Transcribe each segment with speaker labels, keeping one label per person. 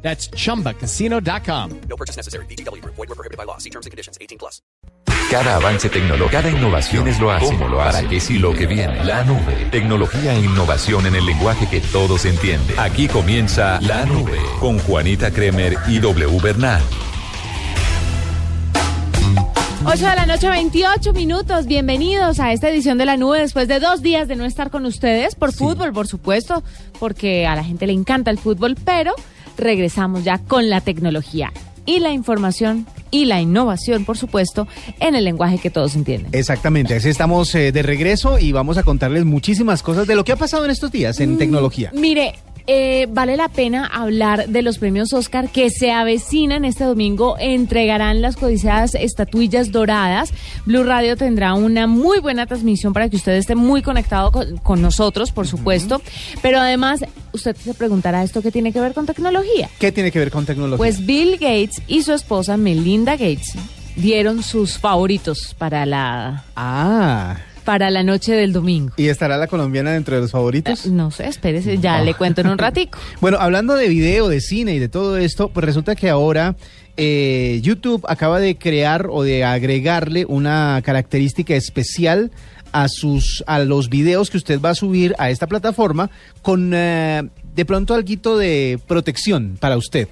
Speaker 1: That's chumbacasino.com.
Speaker 2: No purchase necessary. BGW. Void were prohibited by law. See terms and conditions. 18 plus.
Speaker 3: Cada avance tecnológico, cada innovación es lo hace. ¿Cómo lo hace? ¿Para qué sí lo que viene? La nube. Tecnología e innovación en el lenguaje que todos entienden. Aquí comienza La Nube con Juanita Kremer y W Bernal.
Speaker 4: 8 de la noche, 28 minutos. Bienvenidos a esta edición de La Nube después de dos días de no estar con ustedes por fútbol, por supuesto, porque a la gente le encanta el fútbol, pero regresamos ya con la tecnología y la información y la innovación, por supuesto, en el lenguaje que todos entienden.
Speaker 5: Exactamente, así estamos eh, de regreso y vamos a contarles muchísimas cosas de lo que ha pasado en estos días en tecnología.
Speaker 4: Mire, eh, vale la pena hablar de los premios Oscar que se avecinan este domingo. Entregarán las codiciadas estatuillas doradas. Blue Radio tendrá una muy buena transmisión para que usted esté muy conectado con, con nosotros, por supuesto. Pero además, usted se preguntará esto qué tiene que ver con tecnología.
Speaker 5: ¿Qué tiene que ver con tecnología?
Speaker 4: Pues Bill Gates y su esposa Melinda Gates dieron sus favoritos para la
Speaker 5: ah,
Speaker 4: para la noche del domingo.
Speaker 5: ¿y estará la colombiana dentro de los favoritos?
Speaker 4: Eh, No sé, espérese, ya le cuento en un ratico.
Speaker 5: Bueno, hablando de video, de cine y de todo esto, pues resulta que ahora eh, YouTube acaba de crear o de agregarle una característica especial a sus a los videos que usted va a subir a esta plataforma con eh, de pronto algo de protección para usted,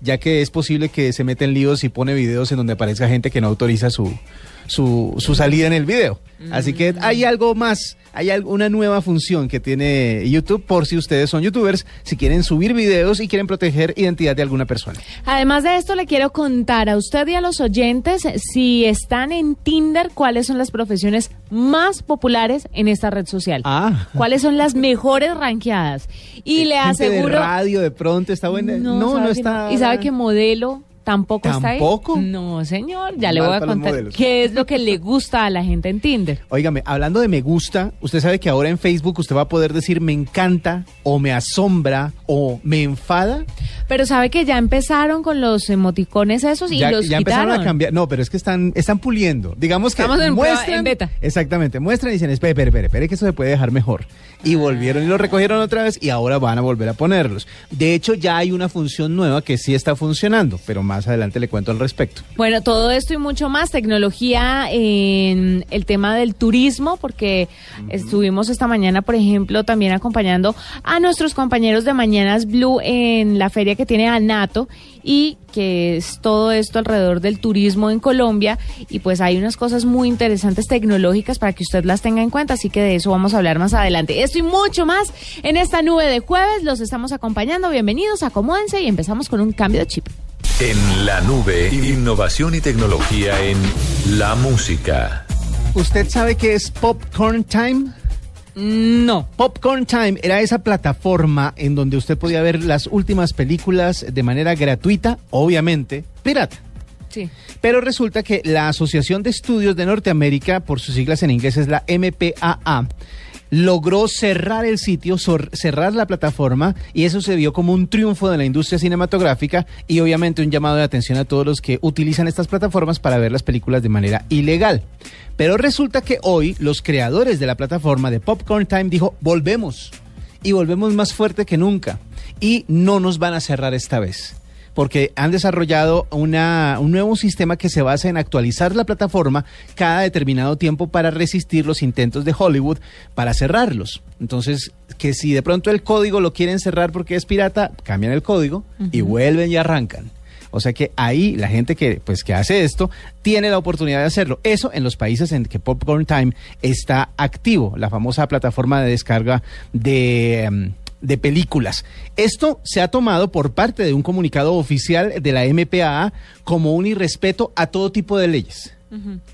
Speaker 5: ya que es posible que se meta en líos y pone videos en donde aparezca gente que no autoriza su su, su salida en el video. Así que hay algo más, hay una nueva función que tiene YouTube por si ustedes son youtubers, si quieren subir videos y quieren proteger identidad de alguna persona.
Speaker 4: Además de esto, le quiero contar a usted y a los oyentes si están en Tinder, cuáles son las profesiones más populares en esta red social.
Speaker 5: Ah.
Speaker 4: ¿Cuáles son las mejores rankeadas? Y le aseguro...
Speaker 5: de radio de pronto está buena. No, no,
Speaker 4: que
Speaker 5: está.
Speaker 4: ¿Y sabe que modelo tampoco, está ahí?
Speaker 5: ¿Tampoco?
Speaker 4: No, señor. Ya le voy a contar qué es lo que le gusta a la gente en Tinder.
Speaker 5: Óigame, hablando de me gusta, usted sabe que ahora en Facebook usted va a poder decir me encanta o me asombra o me enfada.
Speaker 4: Pero sabe que ya empezaron con los emoticones esos y
Speaker 5: ya,
Speaker 4: los
Speaker 5: ya empezaron a cambiar. No, pero es que están, están puliendo. Digamos que
Speaker 4: Estamos en
Speaker 5: muestran.
Speaker 4: en beta.
Speaker 5: Exactamente, muestran y dicen, espere, espere, espere, espere, que eso se puede dejar mejor. Y volvieron y lo recogieron otra vez y ahora van a volver a ponerlos. De hecho, ya hay una función nueva que sí está funcionando, pero más adelante le cuento al respecto.
Speaker 4: Bueno, todo esto y mucho más, tecnología en el tema del turismo, porque estuvimos esta mañana, por ejemplo, también acompañando a nuestros compañeros de Mañanas Blue en la feria que tiene Anato y que es todo esto alrededor del turismo en Colombia y pues hay unas cosas muy interesantes tecnológicas para que usted las tenga en cuenta, así que de eso vamos a hablar más adelante. Esto y mucho más en esta nube de jueves, los estamos acompañando, bienvenidos, acomódense y empezamos con un cambio de chip.
Speaker 3: En la nube, innovación y tecnología en la música.
Speaker 5: ¿Usted sabe qué es Popcorn Time?
Speaker 4: No.
Speaker 5: Popcorn Time era esa plataforma en donde usted podía ver las últimas películas de manera gratuita, obviamente, pirata.
Speaker 4: Sí.
Speaker 5: Pero resulta que la Asociación de Estudios de Norteamérica, por sus siglas en inglés es la MPAA, logró cerrar el sitio, cerrar la plataforma y eso se vio como un triunfo de la industria cinematográfica y obviamente un llamado de atención a todos los que utilizan estas plataformas para ver las películas de manera ilegal. Pero resulta que hoy los creadores de la plataforma de Popcorn Time dijo, volvemos y volvemos más fuerte que nunca y no nos van a cerrar esta vez porque han desarrollado una, un nuevo sistema que se basa en actualizar la plataforma cada determinado tiempo para resistir los intentos de Hollywood para cerrarlos. Entonces, que si de pronto el código lo quieren cerrar porque es pirata, cambian el código y vuelven y arrancan. O sea que ahí la gente que, pues, que hace esto tiene la oportunidad de hacerlo. Eso en los países en que Popcorn Time está activo, la famosa plataforma de descarga de, em, de películas. Esto se ha tomado por parte de un comunicado oficial de la MPAA como un irrespeto a todo tipo de leyes.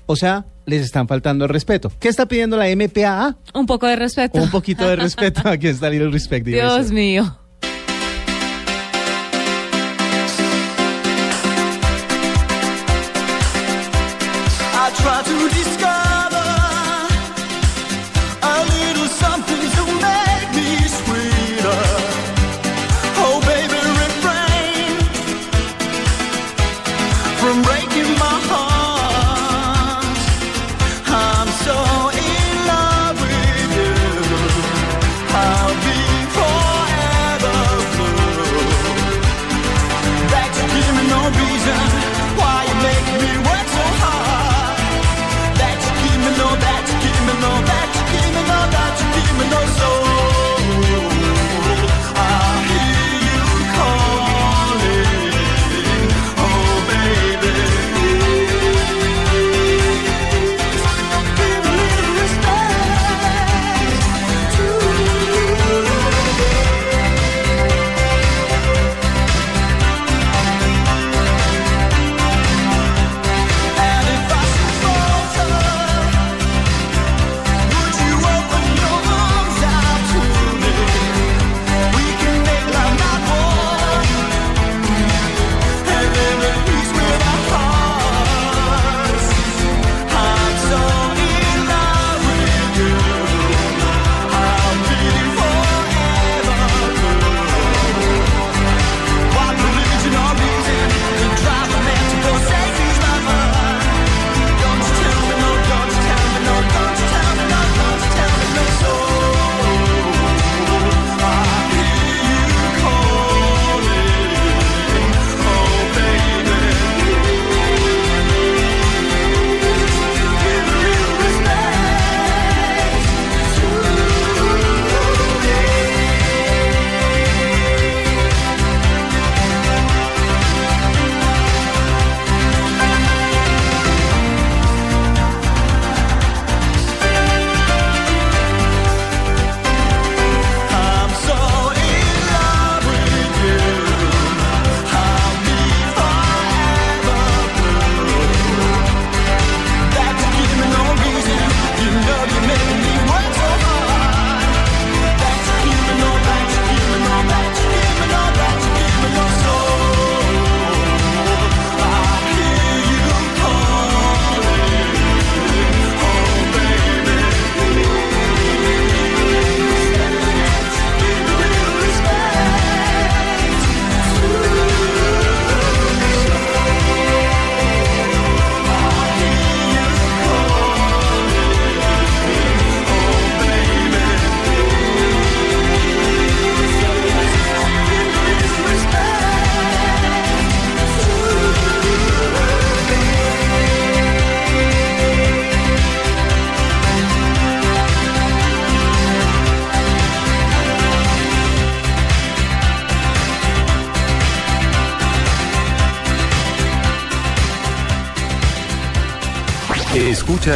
Speaker 5: O sea, les están faltando el respeto. ¿Qué está pidiendo la MPAA?
Speaker 4: Un poco de respeto.
Speaker 5: Un poquito de respeto. Aquí está Little Respect. iba a
Speaker 4: Dios mío.
Speaker 6: I try to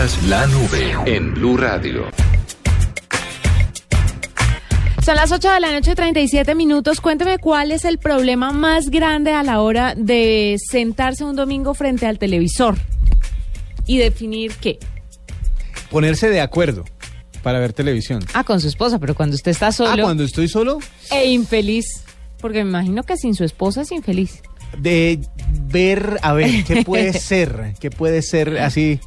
Speaker 3: Escuchas la nube en Blue Radio.
Speaker 4: Son las 8 de la noche, 37 minutos. Cuénteme cuál es el problema más grande a la hora de sentarse un domingo frente al televisor y definir qué.
Speaker 5: Ponerse de acuerdo para ver televisión.
Speaker 4: Ah, con su esposa, pero cuando usted está
Speaker 5: Ah,
Speaker 4: solo
Speaker 5: cuando estoy solo,
Speaker 4: e infeliz, porque me imagino que sin su esposa es infeliz.
Speaker 5: de ver, a ver, ¿qué puede ser? ¿Qué puede ser así?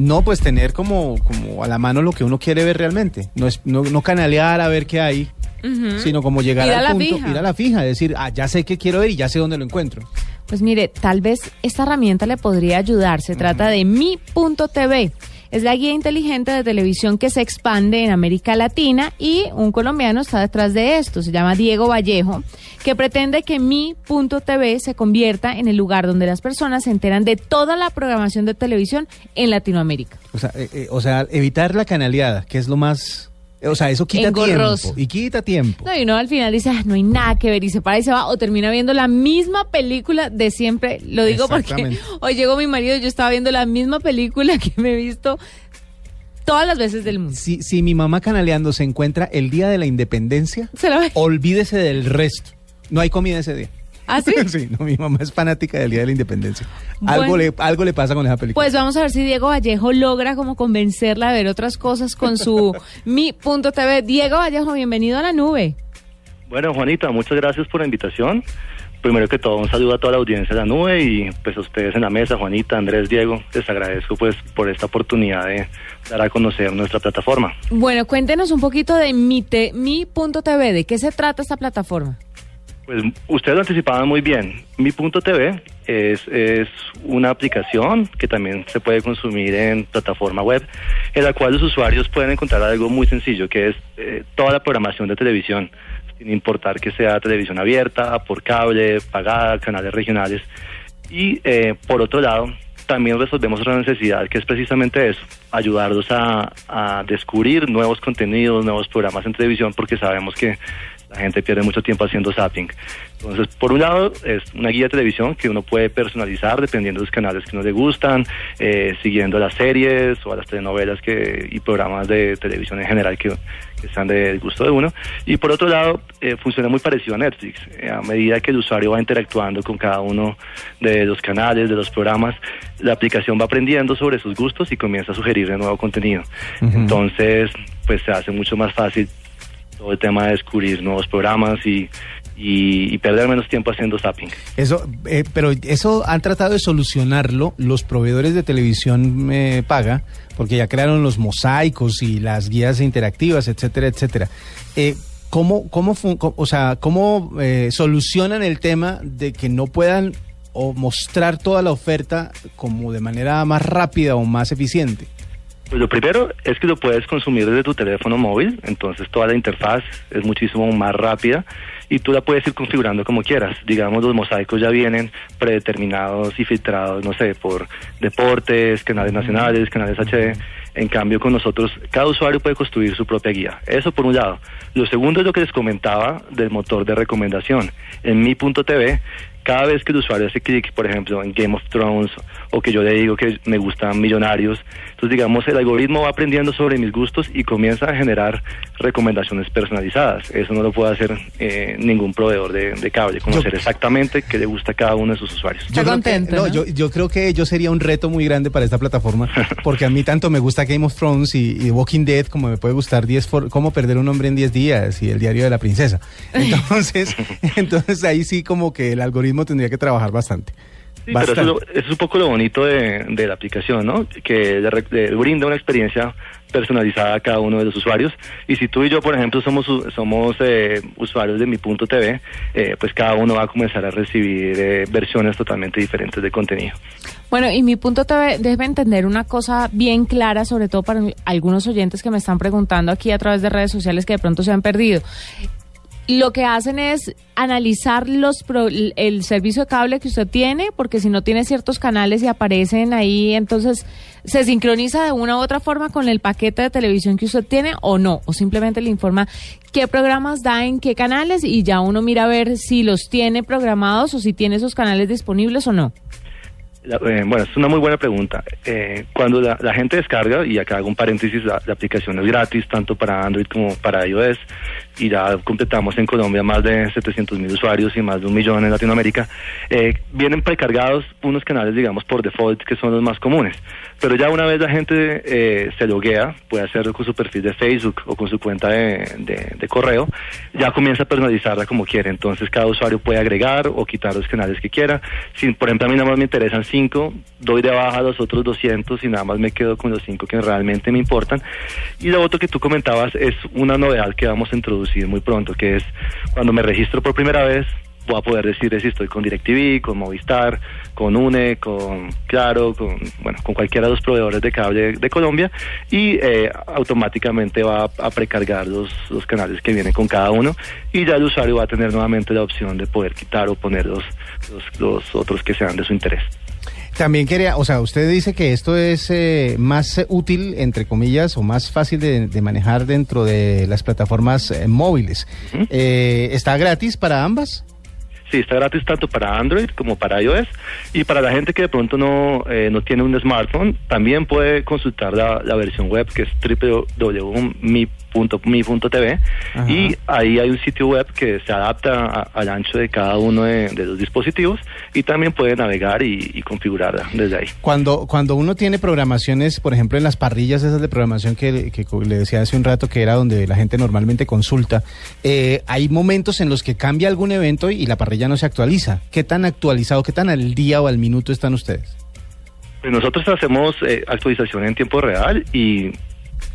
Speaker 5: No, pues tener como, como a la mano lo que uno quiere ver realmente. No, es, no, no canalear a ver qué hay, sino como llegar
Speaker 4: Ir
Speaker 5: al punto,
Speaker 4: fija.
Speaker 5: ir a la fija, decir, ah, ya sé qué quiero ver y ya sé dónde lo encuentro.
Speaker 4: Pues mire, tal vez esta herramienta le podría ayudar. Se trata de mi.tv. Es la guía inteligente de televisión que se expande en América Latina y un colombiano está detrás de esto. Se llama Diego Vallejo, que pretende que mi.tv se convierta en el lugar donde las personas se enteran de toda la programación de televisión en Latinoamérica.
Speaker 5: O sea, eh, eh, o sea, evitar la canaleada, que es lo más... O sea, eso quita
Speaker 4: Engorroso.
Speaker 5: tiempo. Y quita tiempo.
Speaker 4: No, y uno al final dice, "Ah, no hay nada que ver y se para y se va o termina viendo la misma película de siempre. Lo digo porque hoy llegó mi marido y yo estaba viendo la misma película que me he visto todas las veces del mundo.
Speaker 5: Si, si mi mamá canaleando se encuentra el día de la independencia,
Speaker 4: Se la ve.
Speaker 5: olvídese del resto. No hay comida ese día.
Speaker 4: ¿Ah, sí?
Speaker 5: sí, no, mi mamá es fanática del Día de la Independencia. Algo, le, algo le pasa con esa película.
Speaker 4: Pues vamos a ver si Diego Vallejo logra como convencerla a ver otras cosas con su mi.tv. Diego Vallejo, bienvenido a la nube.
Speaker 7: Bueno, Juanita, muchas gracias por la invitación. primero que todo, un saludo a toda la audiencia de la nube y pues a ustedes en la mesa, Juanita, Andrés, Diego, les agradezco pues por esta oportunidad de dar a conocer nuestra plataforma.
Speaker 4: Bueno, cuéntenos un poquito de mi, te- mi.tv, ¿de qué se trata esta plataforma?
Speaker 7: Pues ustedes lo anticipaban muy bien. Mi punto TV es, es una aplicación que también se puede consumir en plataforma web, en la cual los usuarios pueden encontrar algo muy sencillo, que es eh, toda la programación de televisión, sin importar que sea televisión abierta, por cable, pagada, canales regionales. Y eh, por otro lado, también resolvemos otra necesidad que es precisamente eso, ayudarlos a, a descubrir nuevos contenidos, nuevos programas en televisión, porque sabemos que la gente pierde mucho tiempo haciendo zapping. Entonces, por un lado, es una guía de televisión que uno puede personalizar dependiendo de los canales que uno le gustan, eh, siguiendo las series o a las telenovelas que, y programas de televisión en general que, que están del gusto de uno. Y por otro lado, eh, funciona muy parecido a Netflix. Eh, a medida que el usuario va interactuando con cada uno de los canales, de los programas, la aplicación va aprendiendo sobre sus gustos y comienza a sugerir de nuevo contenido. Entonces, pues se hace mucho más fácil todo el tema de descubrir nuevos programas y, y, perder menos tiempo haciendo zapping.
Speaker 5: Eso, eh, pero eso han tratado de solucionarlo los proveedores de televisión eh, paga, porque ya crearon los mosaicos y las guías interactivas, etcétera, etcétera. Eh, ¿Cómo, cómo, o sea, cómo eh, solucionan el tema de que no puedan o mostrar toda la oferta como de manera más rápida o más eficiente?
Speaker 7: Pues lo primero es que lo puedes consumir desde tu teléfono móvil, entonces toda la interfaz es muchísimo más rápida y tú la puedes ir configurando como quieras. Digamos, los mosaicos ya vienen predeterminados y filtrados, no sé, por deportes, canales nacionales, canales HD. En cambio, con nosotros, cada usuario puede construir su propia guía. Eso por un lado. Lo segundo es lo que les comentaba del motor de recomendación. En mi.tv, cada vez que el usuario hace clic, por ejemplo, en Game of Thrones, o que yo le digo que me gustan Millonarios, entonces digamos el algoritmo va aprendiendo sobre mis gustos y comienza a generar recomendaciones personalizadas. Eso no lo puede hacer eh, ningún proveedor de, de cable, conocer
Speaker 5: Yo-
Speaker 7: exactamente qué le gusta a cada uno de sus usuarios.
Speaker 4: Está
Speaker 5: creo
Speaker 4: contento,
Speaker 5: que, no,
Speaker 4: ¿no?
Speaker 5: Yo, yo creo que yo sería un reto muy grande para esta plataforma, porque a mí tanto me gusta Game of Thrones y, y Walking Dead como me puede gustar 10 for- cómo perder un hombre en 10 días y el diario de la princesa. Entonces, entonces ahí sí como que el algoritmo tendría que trabajar bastante.
Speaker 7: Sí, pero eso es,
Speaker 5: Bastante.
Speaker 7: lo- eso es un poco lo bonito de, de la aplicación, ¿no? Que le, re- le brinda una experiencia personalizada a cada uno de los usuarios. Y si tú y yo, por ejemplo, somos somos eh, usuarios de mi punto TV, eh, pues cada uno va a comenzar a recibir eh, versiones totalmente diferentes de contenido.
Speaker 4: Bueno, y mi punto TV debe entender una cosa bien clara, sobre todo para algunos oyentes que me están preguntando aquí a través de redes sociales que de pronto se han perdido. Lo que hacen es analizar los pro- el servicio de cable que usted tiene, porque si no tiene ciertos canales y aparecen ahí, entonces se sincroniza de una u otra forma con el paquete de televisión que usted tiene o no, o simplemente le informa qué programas da en qué canales y ya uno mira a ver si los tiene programados o si tiene esos canales disponibles o no.
Speaker 7: La- eh, bueno, es una muy buena pregunta. Eh, cuando la, gente descarga, y acá hago un paréntesis, la, la aplicación es gratis tanto para Android como para iOS, y ya completamos en Colombia más de 700 mil usuarios y más de un millón en Latinoamérica, eh, vienen precargados unos canales, digamos, por default, que son los más comunes. Pero ya una vez la gente eh, se loguea, puede hacerlo con su perfil de Facebook o con su cuenta de, de- de correo, ya comienza a personalizarla como quiere. Entonces cada usuario puede agregar o quitar los canales que quiera. Si, por ejemplo, a mí nada más me interesan cinco, doy de baja los otros 200 y nada más me quedo con los cinco que realmente me importan. Y lo otro que tú comentabas es una novedad que vamos a introducir muy pronto, que es cuando me registro por primera vez, voy a poder decir si estoy con DirecTV, con Movistar, con UNE, con Claro, con bueno, con cualquiera de los proveedores de cable de Colombia y eh, automáticamente va a, precargar los, los canales que vienen con cada uno y ya el usuario va a tener nuevamente la opción de poder quitar o poner los, los, los otros que sean de su interés.
Speaker 5: También quería, o sea, usted dice que esto es eh, más útil, entre comillas, o más fácil de, de manejar dentro de las plataformas eh, móviles. Eh, ¿Está gratis para ambas?
Speaker 7: Sí, está gratis tanto para Android como para iOS. Y para la gente que de pronto no, eh, no tiene un smartphone, también puede consultar la, la versión web que es www.mi.tv
Speaker 5: Ajá.
Speaker 7: y ahí hay un sitio web que se adapta a- al ancho de cada uno de, de los dispositivos y también puede navegar y, y configurar desde ahí.
Speaker 5: Cuando, cuando uno tiene programaciones, por ejemplo, en las parrillas esas de programación que, que le decía hace un rato que era donde la gente normalmente consulta, eh, hay momentos en los que cambia algún evento y la parrilla no se actualiza. ¿Qué tan actualizado, qué tan al día o al minuto están ustedes?
Speaker 7: Pues Nosotros hacemos eh, actualización en tiempo real y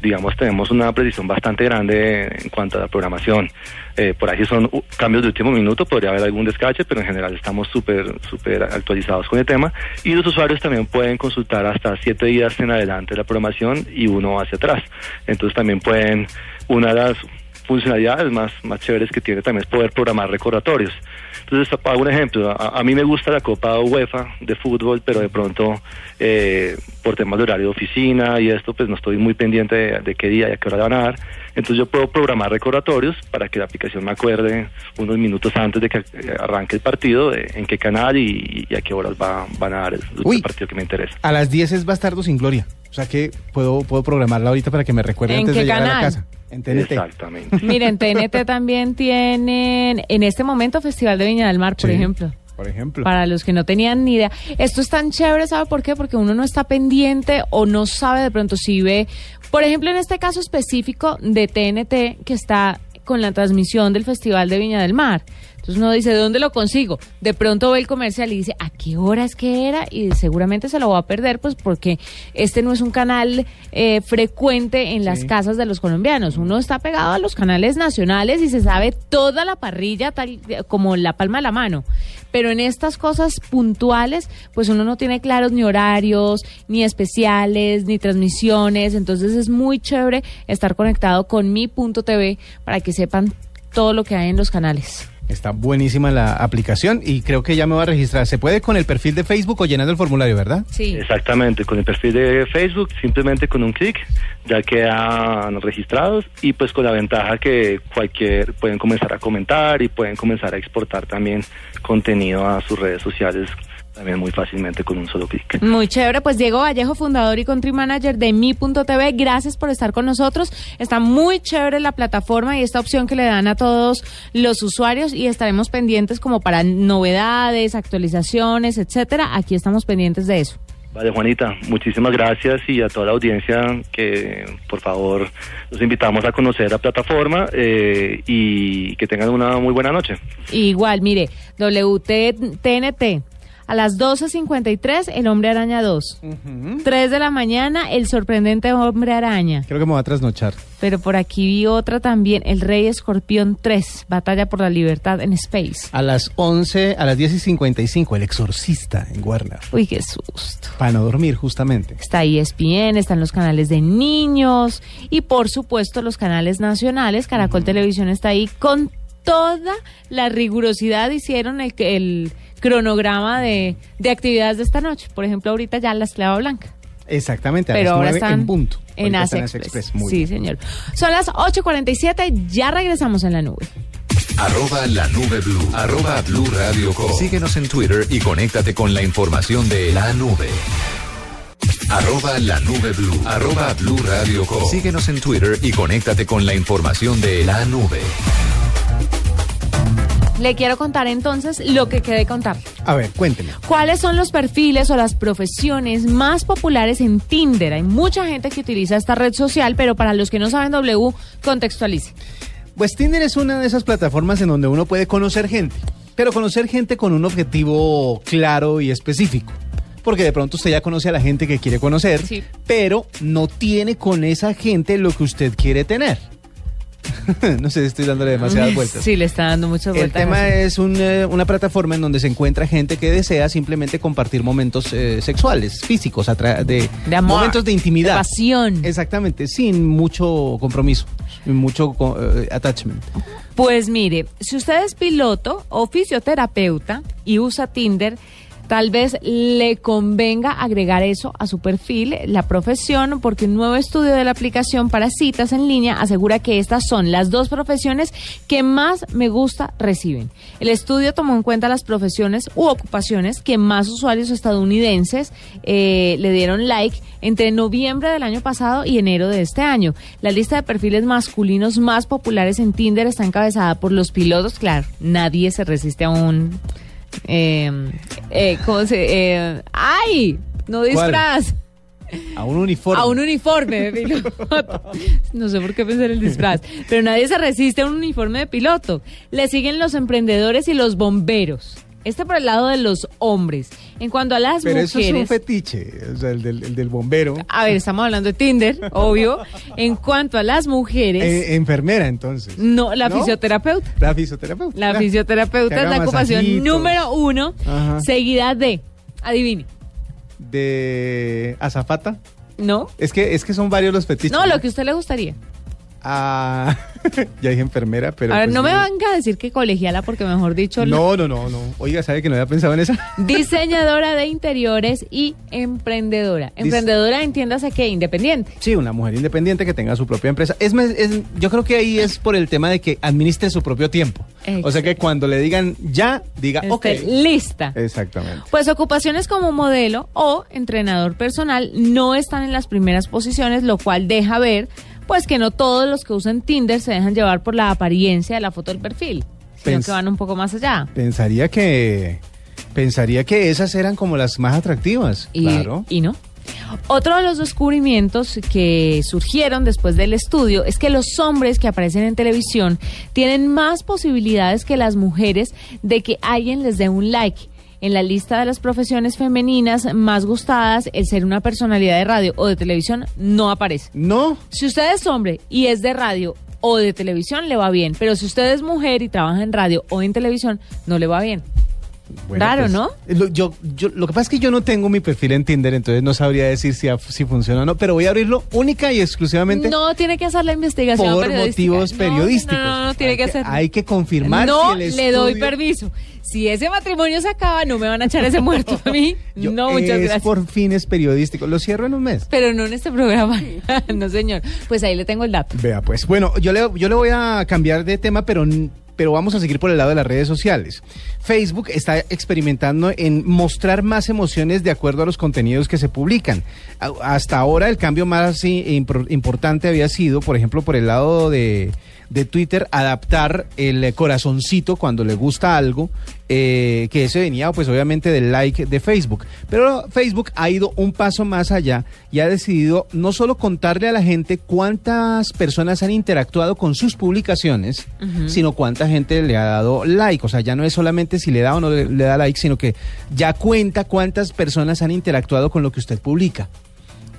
Speaker 7: digamos tenemos una precisión bastante grande en cuanto a la programación. Eh, por ahí son cambios de último minuto, podría haber algún descache, pero en general estamos súper súper actualizados con el tema y los usuarios también pueden consultar hasta siete días en adelante la programación y uno hacia atrás. Entonces también pueden, una de las funcionalidades más, más chéveres que tiene también es poder programar recordatorios. Entonces, hago un ejemplo. A, a mí me gusta la Copa UEFA de fútbol, pero de pronto, eh, por temas de horario de oficina y esto, pues no estoy muy pendiente de, de qué día y a qué hora le van a dar. Entonces, yo puedo programar recordatorios para que la aplicación me acuerde unos minutos antes de que eh, arranque el partido, de en qué canal y, y a qué horas va, van a dar el, el partido que me interesa.
Speaker 5: A las 10 es Bastardo sin Gloria. O sea que puedo, puedo programarla ahorita para que me recuerde
Speaker 4: ¿En
Speaker 5: antes
Speaker 4: qué
Speaker 5: de llegar a la
Speaker 4: canal?
Speaker 5: casa. En TNT.
Speaker 7: Exactamente.
Speaker 4: Miren, TNT también tienen en este momento Festival de Viña del Mar, por
Speaker 5: Sí,
Speaker 4: ejemplo.
Speaker 5: Por ejemplo.
Speaker 4: Para los que no tenían ni idea. Esto es tan chévere, ¿sabe por qué? Porque uno no está pendiente o no sabe de pronto si ve, por ejemplo, en este caso específico de TNT, que está con la transmisión del Festival de Viña del Mar. Entonces uno dice, ¿de dónde lo consigo? De pronto ve el comercial y dice, ¿a qué hora es que era? Y seguramente se lo va a perder, pues porque este no es un canal eh, frecuente en las casas de los colombianos. Uno está pegado a los canales nacionales y se sabe toda la parrilla tal como la palma de la mano. Pero en estas cosas puntuales, pues uno no tiene claros ni horarios, ni especiales, ni transmisiones. Entonces es muy chévere estar conectado con mi.tv para que sepan todo lo que hay en los canales.
Speaker 5: Está buenísima la aplicación y creo que ya me voy a registrar. Se puede con el perfil de Facebook o llenando el formulario, ¿verdad?
Speaker 4: Sí.
Speaker 7: Exactamente, con el perfil de Facebook, simplemente con un clic ya quedan registrados y pues con la ventaja que cualquier pueden comenzar a comentar y pueden comenzar a exportar también contenido a sus redes sociales también muy fácilmente con un solo clic.
Speaker 4: Muy chévere, pues Diego Vallejo, fundador y country manager de mi.tv, gracias por estar con nosotros. Está muy chévere la plataforma y esta opción que le dan a todos los usuarios y estaremos pendientes como para novedades, actualizaciones, etcétera. Aquí estamos pendientes de eso.
Speaker 7: Vale, Juanita, muchísimas gracias y a toda la audiencia que por favor los invitamos a conocer la plataforma eh, y que tengan una muy buena noche.
Speaker 4: Igual, mire, WTNT. A las 12.53, El Hombre Araña 2. 3 de la mañana, El Sorprendente Hombre Araña.
Speaker 5: Creo que me voy a trasnochar.
Speaker 4: Pero por aquí vi otra también, El Rey Escorpión 3, Batalla por la Libertad en Space.
Speaker 5: A las 11, a las 10 y 55, El Exorcista en Warner.
Speaker 4: Uy, qué susto.
Speaker 5: Para no dormir, justamente.
Speaker 4: Está ESPN, están los canales de niños y por supuesto los canales nacionales. Caracol Televisión está ahí con toda la rigurosidad. Hicieron el, el cronograma de, de actividades de esta noche. Por ejemplo, ahorita ya la esclava blanca.
Speaker 5: Exactamente, a
Speaker 4: Pero
Speaker 5: las
Speaker 4: ahora
Speaker 5: 9
Speaker 4: están
Speaker 5: en punto.
Speaker 4: en Asia
Speaker 5: están
Speaker 4: Express.
Speaker 5: Muy
Speaker 4: sí,
Speaker 5: bien.
Speaker 4: señor. Son las 8.47, ya regresamos en la nube.
Speaker 3: Arroba la nube blue. Arroba blue radio com. Síguenos en Twitter y conéctate con la información de la nube. Arroba la nube blue. Arroba blue radio com. Síguenos en Twitter y conéctate con la información de la nube.
Speaker 4: Le quiero contar entonces lo que quedé contar.
Speaker 5: A ver, cuénteme.
Speaker 4: ¿Cuáles son los perfiles o las profesiones más populares en Tinder? Hay mucha gente que utiliza esta red social, pero para los que no saben W, contextualice.
Speaker 5: Pues Tinder es una de esas plataformas en donde uno puede conocer gente, pero conocer gente con un objetivo claro y específico. Porque de pronto usted ya conoce a la gente que quiere conocer,
Speaker 4: Sí.
Speaker 5: pero no tiene con esa gente lo que usted quiere tener. no sé estoy dándole demasiadas vueltas.
Speaker 4: Sí, le está dando muchas
Speaker 5: El
Speaker 4: vueltas.
Speaker 5: tema es un, eh, una plataforma en donde se encuentra gente que desea simplemente compartir momentos eh, sexuales, físicos, de,
Speaker 4: De amor,
Speaker 5: momentos de intimidad.
Speaker 4: de pasión.
Speaker 5: Exactamente, sin mucho compromiso, sin mucho eh, attachment.
Speaker 4: Pues mire, si usted es piloto o fisioterapeuta y usa Tinder, Tal vez le convenga agregar eso a su perfil, la profesión, porque un nuevo estudio de la aplicación para citas en línea asegura que estas son las dos profesiones que más me gusta reciben. El estudio tomó en cuenta las profesiones u ocupaciones que más usuarios estadounidenses eh, le dieron like entre noviembre del año pasado y enero de este año. La lista de perfiles masculinos más populares en Tinder está encabezada por los pilotos. Claro, nadie se resiste a un... Eh, eh, ¿Cómo se...? eh, ¡Ay! No disfraz.
Speaker 5: A un uniforme.
Speaker 4: A un uniforme de piloto. No sé por qué pensar en el disfraz. Pero nadie se resiste a un uniforme de piloto. Le siguen los emprendedores y los bomberos. Este por el lado de los hombres. En cuanto a las
Speaker 5: Pero
Speaker 4: mujeres.
Speaker 5: eso es un fetiche, o sea, el del, el del bombero.
Speaker 4: A ver, estamos hablando de Tinder, obvio. En cuanto a las mujeres,
Speaker 5: Eh, enfermera, entonces.
Speaker 4: no, la
Speaker 5: ¿no?
Speaker 4: fisioterapeuta.
Speaker 5: La fisioterapeuta.
Speaker 4: La fisioterapeuta es la ocupación
Speaker 5: masajitos.
Speaker 4: número uno,
Speaker 5: Ajá.
Speaker 4: seguida de, adivine,
Speaker 5: De azafata.
Speaker 4: ¿no?
Speaker 5: Es que, es que son varios los fetiches.
Speaker 4: No, lo que a usted le gustaría.
Speaker 5: Ah, ya dije enfermera, pero.
Speaker 4: Ahora,
Speaker 5: pues
Speaker 4: no me venga a decir que colegiala, porque mejor dicho,
Speaker 5: No, no, no, no. Oiga, ¿sabe que no había pensado en esa?
Speaker 4: diseñadora de interiores y emprendedora. Emprendedora, entiéndase que independiente.
Speaker 5: Sí, una mujer independiente que tenga su propia empresa. Es, yo creo que ahí es por el tema de que administre su propio tiempo. O sea que cuando le digan ya, diga, ok.
Speaker 4: Lista.
Speaker 5: Exactamente.
Speaker 4: Pues ocupaciones como modelo o entrenador personal no están en las primeras posiciones, lo cual deja ver pues que no todos los que usan Tinder se dejan llevar por la apariencia de la foto del perfil, sino
Speaker 5: Pens-
Speaker 4: que van un poco más allá.
Speaker 5: Pensaría que. Pensaría que esas eran como las más atractivas.
Speaker 4: Y,
Speaker 5: claro.
Speaker 4: y no. Otro de los descubrimientos que surgieron después del estudio es que los hombres que aparecen en televisión tienen más posibilidades que las mujeres de que alguien les dé un like. En la lista de las profesiones femeninas más gustadas, el ser una personalidad de radio o de televisión no aparece.
Speaker 5: No,
Speaker 4: Si usted es hombre y es de radio o de televisión, le va bien. Pero si usted es mujer y trabaja en radio o en televisión, no le va bien.
Speaker 5: Bueno,
Speaker 4: Raro,
Speaker 5: pues,
Speaker 4: ¿no?
Speaker 5: Lo, yo, yo- lo que pasa es que yo no tengo mi perfil en Tinder, entonces no sabría decir si, si funciona o no, pero voy a abrirlo única y exclusivamente
Speaker 4: No tiene que hacer la investigación
Speaker 5: por motivos periodísticos.
Speaker 4: No, no, no, tiene
Speaker 5: hay
Speaker 4: que hacer.
Speaker 5: Hay que confirmar
Speaker 4: No
Speaker 5: si el
Speaker 4: le doy permiso. Si ese matrimonio se acaba, no me van a echar ese muerto a mí.
Speaker 5: Yo-
Speaker 4: no, muchas
Speaker 5: es
Speaker 4: gracias.
Speaker 5: por fines periodísticos. Lo cierro en un mes.
Speaker 4: Pero no en este programa. no, señor. Pues ahí le tengo el dato.
Speaker 5: Vea, pues, bueno, yo le, yo le voy a cambiar de tema, pero, pero vamos a seguir por el lado de las redes sociales. Facebook está experimentando en mostrar más emociones de acuerdo a los contenidos que se publican. Hasta ahora el cambio más importante había sido, por ejemplo, por el lado de, de Twitter, adaptar el eh, corazoncito cuando le gusta algo, eh, que ese venía pues obviamente del like de Facebook. Pero Facebook ha ido un paso más allá y ha decidido no solo contarle a la gente cuántas personas han interactuado con sus publicaciones, sino cuánta gente le ha dado like. O sea, ya no es solamente si le da o no le, le da like, sino que ya cuenta cuántas personas han interactuado con lo que usted publica.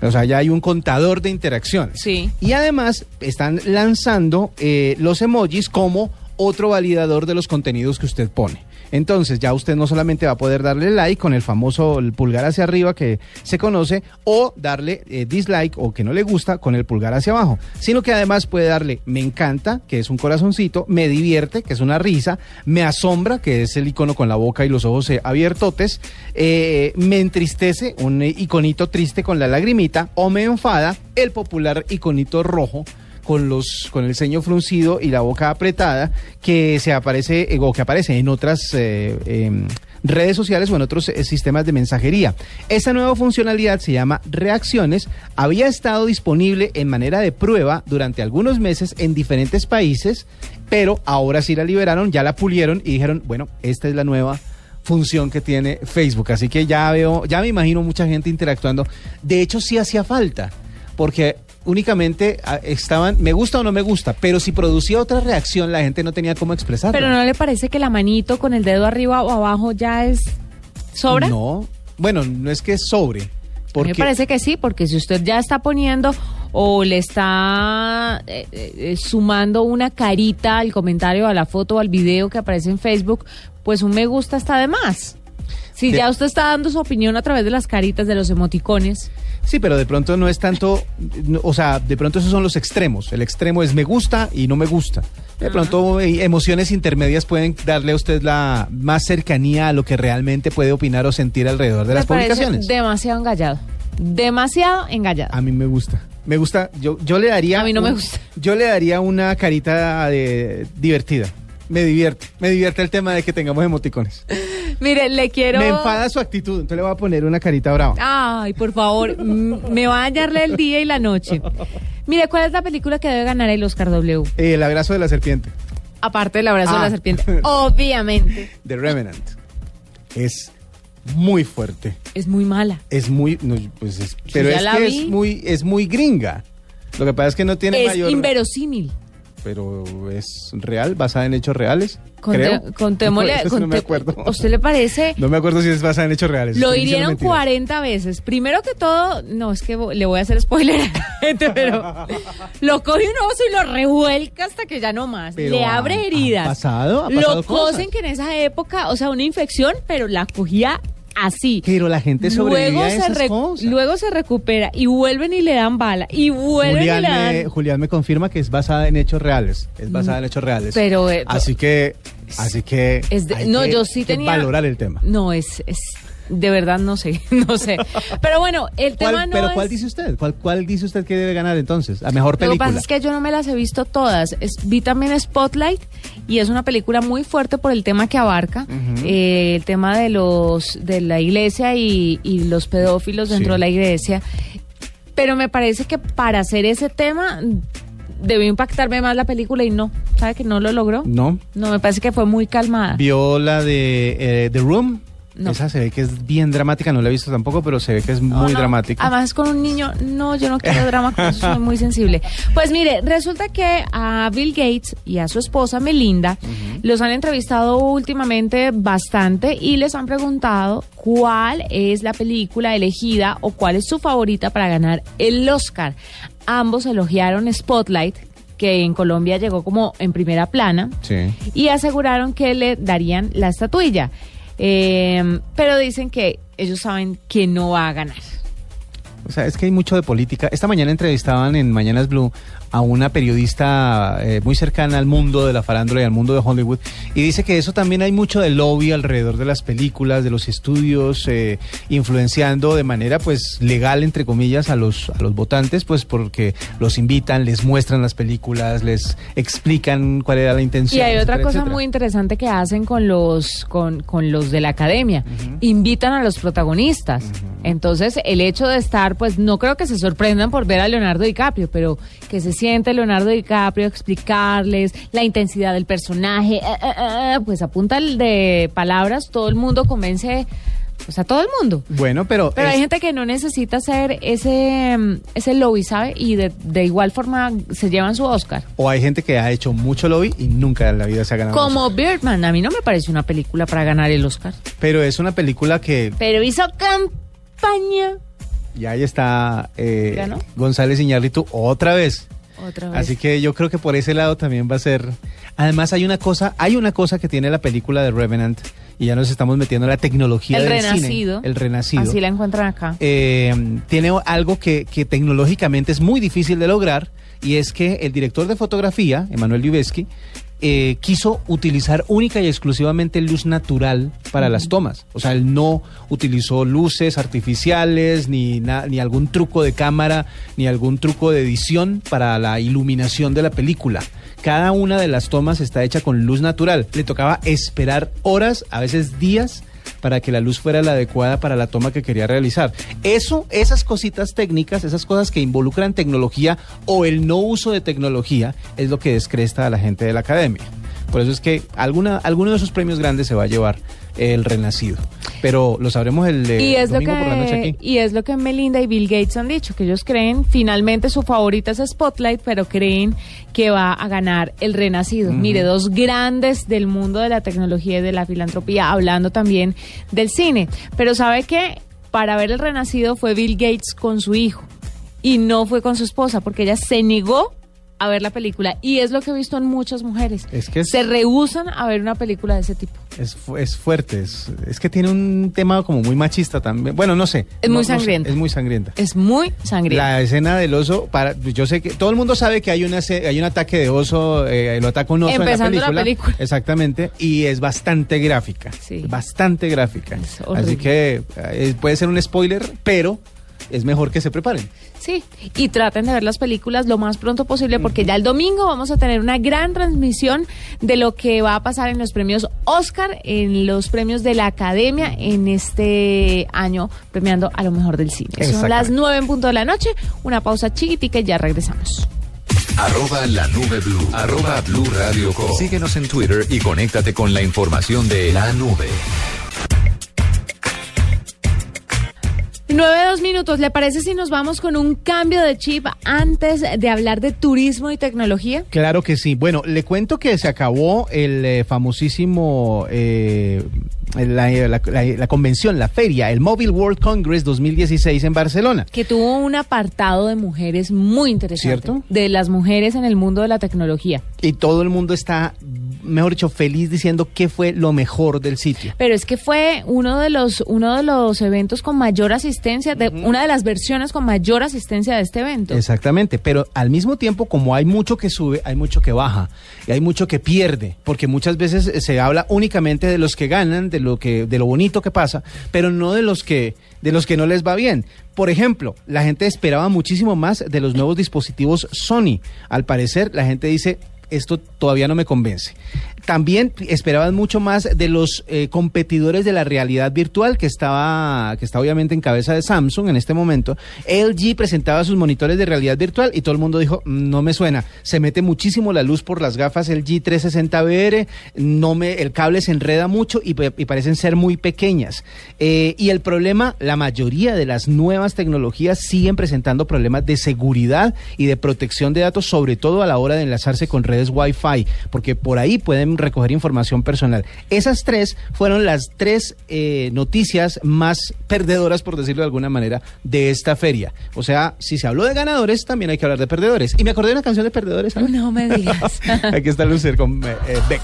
Speaker 5: O sea, ya hay un contador de interacciones.
Speaker 4: Sí.
Speaker 5: Y además están lanzando eh, los emojis como otro validador de los contenidos que usted pone. Entonces ya usted no solamente va a poder darle like con el famoso pulgar hacia arriba que se conoce o darle eh, dislike o que no le gusta con el pulgar hacia abajo, sino que además puede darle me encanta, que es un corazoncito, me divierte, que es una risa, me asombra, que es el icono con la boca y los ojos eh, abiertotes, eh, me entristece, un iconito triste con la lagrimita, o me enfada, el popular iconito rojo con los con el ceño fruncido y la boca apretada que se aparece eh, o que aparece en otras eh, em, redes sociales o en otros eh, sistemas de mensajería. Esta nueva funcionalidad se llama Reacciones. Había estado disponible en manera de prueba durante algunos meses en diferentes países, pero ahora sí la liberaron, ya la pulieron y dijeron, bueno, esta es la nueva función que tiene Facebook. Así que ya veo, ya me imagino mucha gente interactuando. De hecho, sí hacía falta, porque únicamente ah, estaban, me gusta o no me gusta, pero si producía otra reacción, la gente no tenía cómo expresarla.
Speaker 4: Pero no le parece que la manito con el dedo arriba o abajo ya es sobra?
Speaker 5: No, bueno, no es que es sobre.
Speaker 4: A mí
Speaker 5: Porque
Speaker 4: me parece que sí, porque si usted ya está poniendo o le está eh, eh, sumando una carita al comentario, a la foto o al video que aparece en Facebook, pues un me gusta está de más. Si ya usted está dando su opinión a través de las caritas, de los emoticones.
Speaker 5: Sí, pero de pronto no es tanto, o sea, de pronto esos son los extremos. El extremo es me gusta y no me gusta. De pronto eh, emociones intermedias pueden darle a usted la más cercanía a lo que realmente puede opinar o sentir alrededor de las
Speaker 4: Me
Speaker 5: publicaciones.
Speaker 4: demasiado engallado. Demasiado engallado.
Speaker 5: A mí me gusta. Me gusta, yo, yo le daría...
Speaker 4: A mí no me gusta.
Speaker 5: Yo le daría una carita de, divertida. Me divierte. Me divierte el tema de que tengamos emoticones.
Speaker 4: Mire, le quiero...
Speaker 5: Me enfada su actitud, entonces le voy a poner una carita brava.
Speaker 4: Ay, por favor, me va a dañarle el día y la noche. Mire, ¿cuál es la película que debe ganar el Oscar W?
Speaker 5: Eh, el abrazo de la serpiente.
Speaker 4: Aparte del abrazo de
Speaker 5: Ah.
Speaker 4: la serpiente. Obviamente.
Speaker 5: The Revenant. Es muy fuerte.
Speaker 4: Es muy mala.
Speaker 5: Es muy... no, pues es- pero es que
Speaker 4: vi.
Speaker 5: es muy, es muy gringa. Lo que pasa es que no tiene
Speaker 4: Es
Speaker 5: mayor...
Speaker 4: inverosímil.
Speaker 5: Pero es real, basada en hechos reales.
Speaker 4: Conte-
Speaker 5: creo.
Speaker 4: contémosle-
Speaker 5: No, no me acuerdo.
Speaker 4: ¿A usted le parece?
Speaker 5: No me acuerdo si es basada en hechos reales.
Speaker 4: Lo hirieron
Speaker 5: mentiras.
Speaker 4: 40 veces. Primero que todo, no, es que le voy a hacer spoiler a la gente, pero lo coge un oso y lo revuelca hasta que ya no más.
Speaker 5: Pero
Speaker 4: le
Speaker 5: ha-
Speaker 4: abre
Speaker 5: ha
Speaker 4: heridas.
Speaker 5: pasado, ha
Speaker 4: lo
Speaker 5: pasado
Speaker 4: cosen
Speaker 5: cosas.
Speaker 4: que en esa época, o sea, una infección, pero la cogía así.
Speaker 5: Pero la gente sobrevive
Speaker 4: Luego
Speaker 5: a
Speaker 4: se,
Speaker 5: esas
Speaker 4: re-
Speaker 5: cosas.
Speaker 4: luego se recupera y vuelven y le dan bala y vuelven
Speaker 5: Julián
Speaker 4: y le dan...
Speaker 5: me, Julián me confirma que es basada en hechos reales. Es basada en hechos reales.
Speaker 4: Pero, eh,
Speaker 5: así que, así que
Speaker 4: Es de-
Speaker 5: hay
Speaker 4: no,
Speaker 5: que-
Speaker 4: yo sí
Speaker 5: que
Speaker 4: tenía...
Speaker 5: valorar el tema.
Speaker 4: No, es, es... De verdad no sé, no sé. Pero bueno, el tema
Speaker 5: ¿Cuál-
Speaker 4: no
Speaker 5: pero
Speaker 4: es...
Speaker 5: ¿cuál dice usted? ¿Cuál, ¿Cuál dice usted que debe ganar entonces? A mejor
Speaker 4: Lo que
Speaker 5: película.
Speaker 4: pasa es que yo no me las he visto todas. Es- vi también Spotlight y es una película muy fuerte por el tema que abarca, eh, el tema de los de la iglesia y, y los pedófilos dentro
Speaker 5: Sí.
Speaker 4: de la iglesia. Pero me parece que para hacer ese tema debió impactarme más la película y no, ¿sabe que no lo logró?
Speaker 5: No.
Speaker 4: No, me parece que fue muy calmada.
Speaker 5: ¿Vio la de eh, The Room?
Speaker 4: No.
Speaker 5: Esa se ve que es bien dramática, no la he visto tampoco, pero se ve que es muy
Speaker 4: no.
Speaker 5: dramática.
Speaker 4: Además, con un niño, no, yo no quiero drama, con eso soy muy sensible. Pues mire, resulta que a Bill Gates y a su esposa Melinda los han entrevistado últimamente bastante y les han preguntado cuál es la película elegida o cuál es su favorita para ganar el Oscar. Ambos elogiaron Spotlight, que en Colombia llegó como en primera plana
Speaker 5: Sí.
Speaker 4: y aseguraron que le darían la estatuilla. Eh, pero dicen que ellos saben que no va a ganar.
Speaker 5: O sea, es que hay mucho de política. Esta mañana entrevistaban en Mañanas Blue a una periodista eh, muy cercana al mundo de la farándula y al mundo de Hollywood y dice que eso también hay mucho de lobby alrededor de las películas, de los estudios, eh, influenciando de manera pues legal entre comillas a los a los votantes, pues porque los invitan, les muestran las películas, les explican cuál era la intención.
Speaker 4: Y hay otra cosa
Speaker 5: etcétera.
Speaker 4: muy interesante que hacen con los con, con los de la academia. Invitan a los protagonistas. Entonces, el hecho de estar, pues no creo que se sorprendan por ver a Leonardo DiCaprio, pero que se siente Leonardo DiCaprio explicarles la intensidad del personaje, eh, eh, eh, pues a punta de palabras todo el mundo convence, pues a todo el mundo.
Speaker 5: Bueno, pero,
Speaker 4: Pero hay gente que no necesita hacer ese, mm, ese lobby, ¿sabe? Y de, de igual forma se llevan su Oscar.
Speaker 5: o hay gente que ha hecho mucho lobby y nunca en la vida se ha ganado.
Speaker 4: Como. Birdman, a mí no me parece una película para ganar el Oscar.
Speaker 5: Pero es una película que
Speaker 4: Pero hizo campaña.
Speaker 5: Y ahí está eh. González Iñárritu otra vez.
Speaker 4: Otra vez.
Speaker 5: Así que yo creo que por ese lado también va a ser. Además hay una cosa, hay una cosa que tiene la película de Revenant y ya nos estamos metiendo en la tecnología
Speaker 4: el
Speaker 5: del cine,
Speaker 4: renacido.
Speaker 5: el renacido.
Speaker 4: Así la encuentran acá.
Speaker 5: Eh, tiene algo que, que tecnológicamente es muy difícil de lograr y es que el director de fotografía, Emanuel Lubezki, eh, quiso utilizar única y exclusivamente luz natural para las tomas. O sea, él no utilizó luces artificiales, ni, na- ni algún truco de cámara, ni algún truco de edición para la iluminación de la película. Cada una de las tomas está hecha con luz natural. Le tocaba esperar horas, a veces días, para que la luz fuera la adecuada para la toma que quería realizar. Eso, esas cositas técnicas, esas cosas que involucran tecnología o el no uso de tecnología, es lo que descresta a la gente de la academia. Por eso es que alguna, alguno de esos premios grandes se va a llevar el renacido. Pero lo sabremos el eh,
Speaker 4: y es lo
Speaker 5: domingo por la noche
Speaker 4: que
Speaker 5: aquí.
Speaker 4: y es lo que Melinda y Bill Gates han dicho que ellos creen finalmente su favorita es Spotlight pero creen que va a ganar el renacido mire dos grandes del mundo de la tecnología y de la filantropía hablando también del cine pero sabe que para ver el renacido fue Bill Gates con su hijo y no fue con su esposa porque ella se negó a ver la película. Y es lo que he visto en muchas mujeres.
Speaker 5: Es que es-
Speaker 4: Se rehusan a ver una película de ese tipo.
Speaker 5: Es, es fuerte, es, es que tiene un tema como muy machista también. Bueno, no sé.
Speaker 4: Es
Speaker 5: No-
Speaker 4: muy
Speaker 5: no sé,
Speaker 4: sangrienta.
Speaker 5: es muy sangrienta.
Speaker 4: Es muy sangriento.
Speaker 5: La escena del oso, para, yo sé que todo el mundo sabe que hay, una, hay un ataque de oso, eh, lo ataca un oso
Speaker 4: Empezando
Speaker 5: en
Speaker 4: la
Speaker 5: la película.
Speaker 4: película.
Speaker 5: Exactamente, y es bastante gráfica.
Speaker 4: Sí.
Speaker 5: Bastante gráfica. Así que eh, puede ser un spoiler, pero es mejor que se preparen.
Speaker 4: Sí, y traten de ver las películas lo más pronto posible porque ya el domingo vamos a tener una gran transmisión de lo que va a pasar en los premios Oscar, en los premios de la Academia en este año premiando a lo mejor del cine. Son las nueve en punto de la noche, una pausa chiquitica y ya regresamos.
Speaker 3: Arroba la nube blue. Arroba blue radio com. Síguenos en Twitter y conéctate con la información de la nube.
Speaker 4: Nueve dos minutos, ¿le parece si nos vamos con un cambio de chip antes de hablar de turismo y tecnología?
Speaker 5: Claro que sí. Bueno, le cuento que se acabó el eh, famosísimo, eh, la, la- la- la convención, la feria, el Mobile World Congress 2016 en Barcelona.
Speaker 4: que tuvo un apartado de mujeres muy interesante.
Speaker 5: ¿Cierto?
Speaker 4: De las mujeres en el mundo de la tecnología.
Speaker 5: Y todo el mundo está, mejor dicho, feliz diciendo qué fue lo mejor del sitio.
Speaker 4: Pero es que fue uno de los uno de los eventos con mayor asistencia, de, una de las versiones con mayor asistencia de este evento.
Speaker 5: Exactamente, pero al mismo tiempo, como hay mucho que sube, hay mucho que baja y hay mucho que pierde, porque muchas veces eh, se habla únicamente de los que ganan, de lo que, de lo bonito que pasa, pero no de los que, de los que no les va bien. Por ejemplo, la gente esperaba muchísimo más de los nuevos dispositivos Sony. Al parecer, la gente dice esto todavía no me convence. También esperaban mucho más de los eh, competidores de la realidad virtual que estaba, que está obviamente en cabeza de Samsung en este momento. LG presentaba sus monitores de realidad virtual y todo el mundo dijo, "Mm, no me suena. Se mete muchísimo la luz por las gafas LG 360 VR, no me, el cable se enreda mucho y parecen ser muy pequeñas. Eh, y el problema, la mayoría de las nuevas tecnologías siguen presentando problemas de seguridad y de protección de datos, sobre todo a la hora de enlazarse con redes Wi-Fi, porque por ahí pueden recoger información personal. Esas tres fueron las tres eh, noticias más perdedoras, por decirlo de alguna manera, de esta feria. O sea, si se habló de ganadores, también hay que hablar de perdedores. Y me acordé de una canción de perdedores. ¿sabes?
Speaker 4: No me digas.
Speaker 5: Aquí está Lucer con eh, eh, Beck.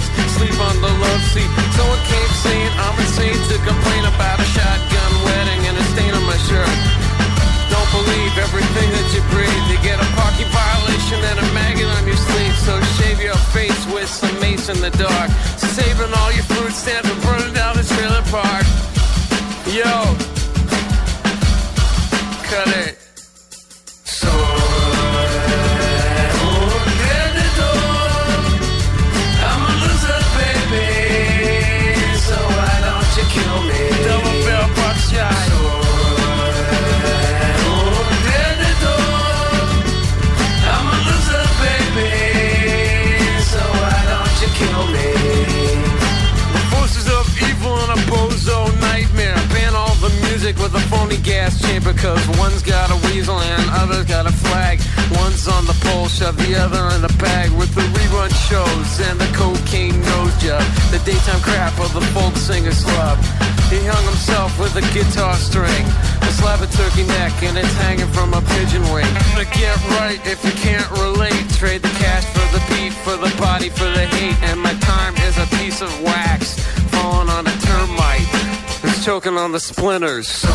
Speaker 8: Sleep on the love seat. Someone came saying I'm insane to complain about a shotgun wedding and a stain on my shirt. Don't believe everything that you breathe. You get a parking violation and a maggot on your sleeve. So shave your face with some mace in the dark. Saving all your gas chamber. Cause one's got a weasel and other's got a flag. One's on the pole, shove the other in the bag with the rerun shows and the cocaine nose job. The daytime crap of the folk singer's love. He hung himself with a guitar string. A slab of turkey neck and it's hanging from a pigeon wing. To get right if you can't relate. Trade the cash for the beat, for the body, for the hate. And my time is a piece of wax falling on a termite. Choking on the splinters.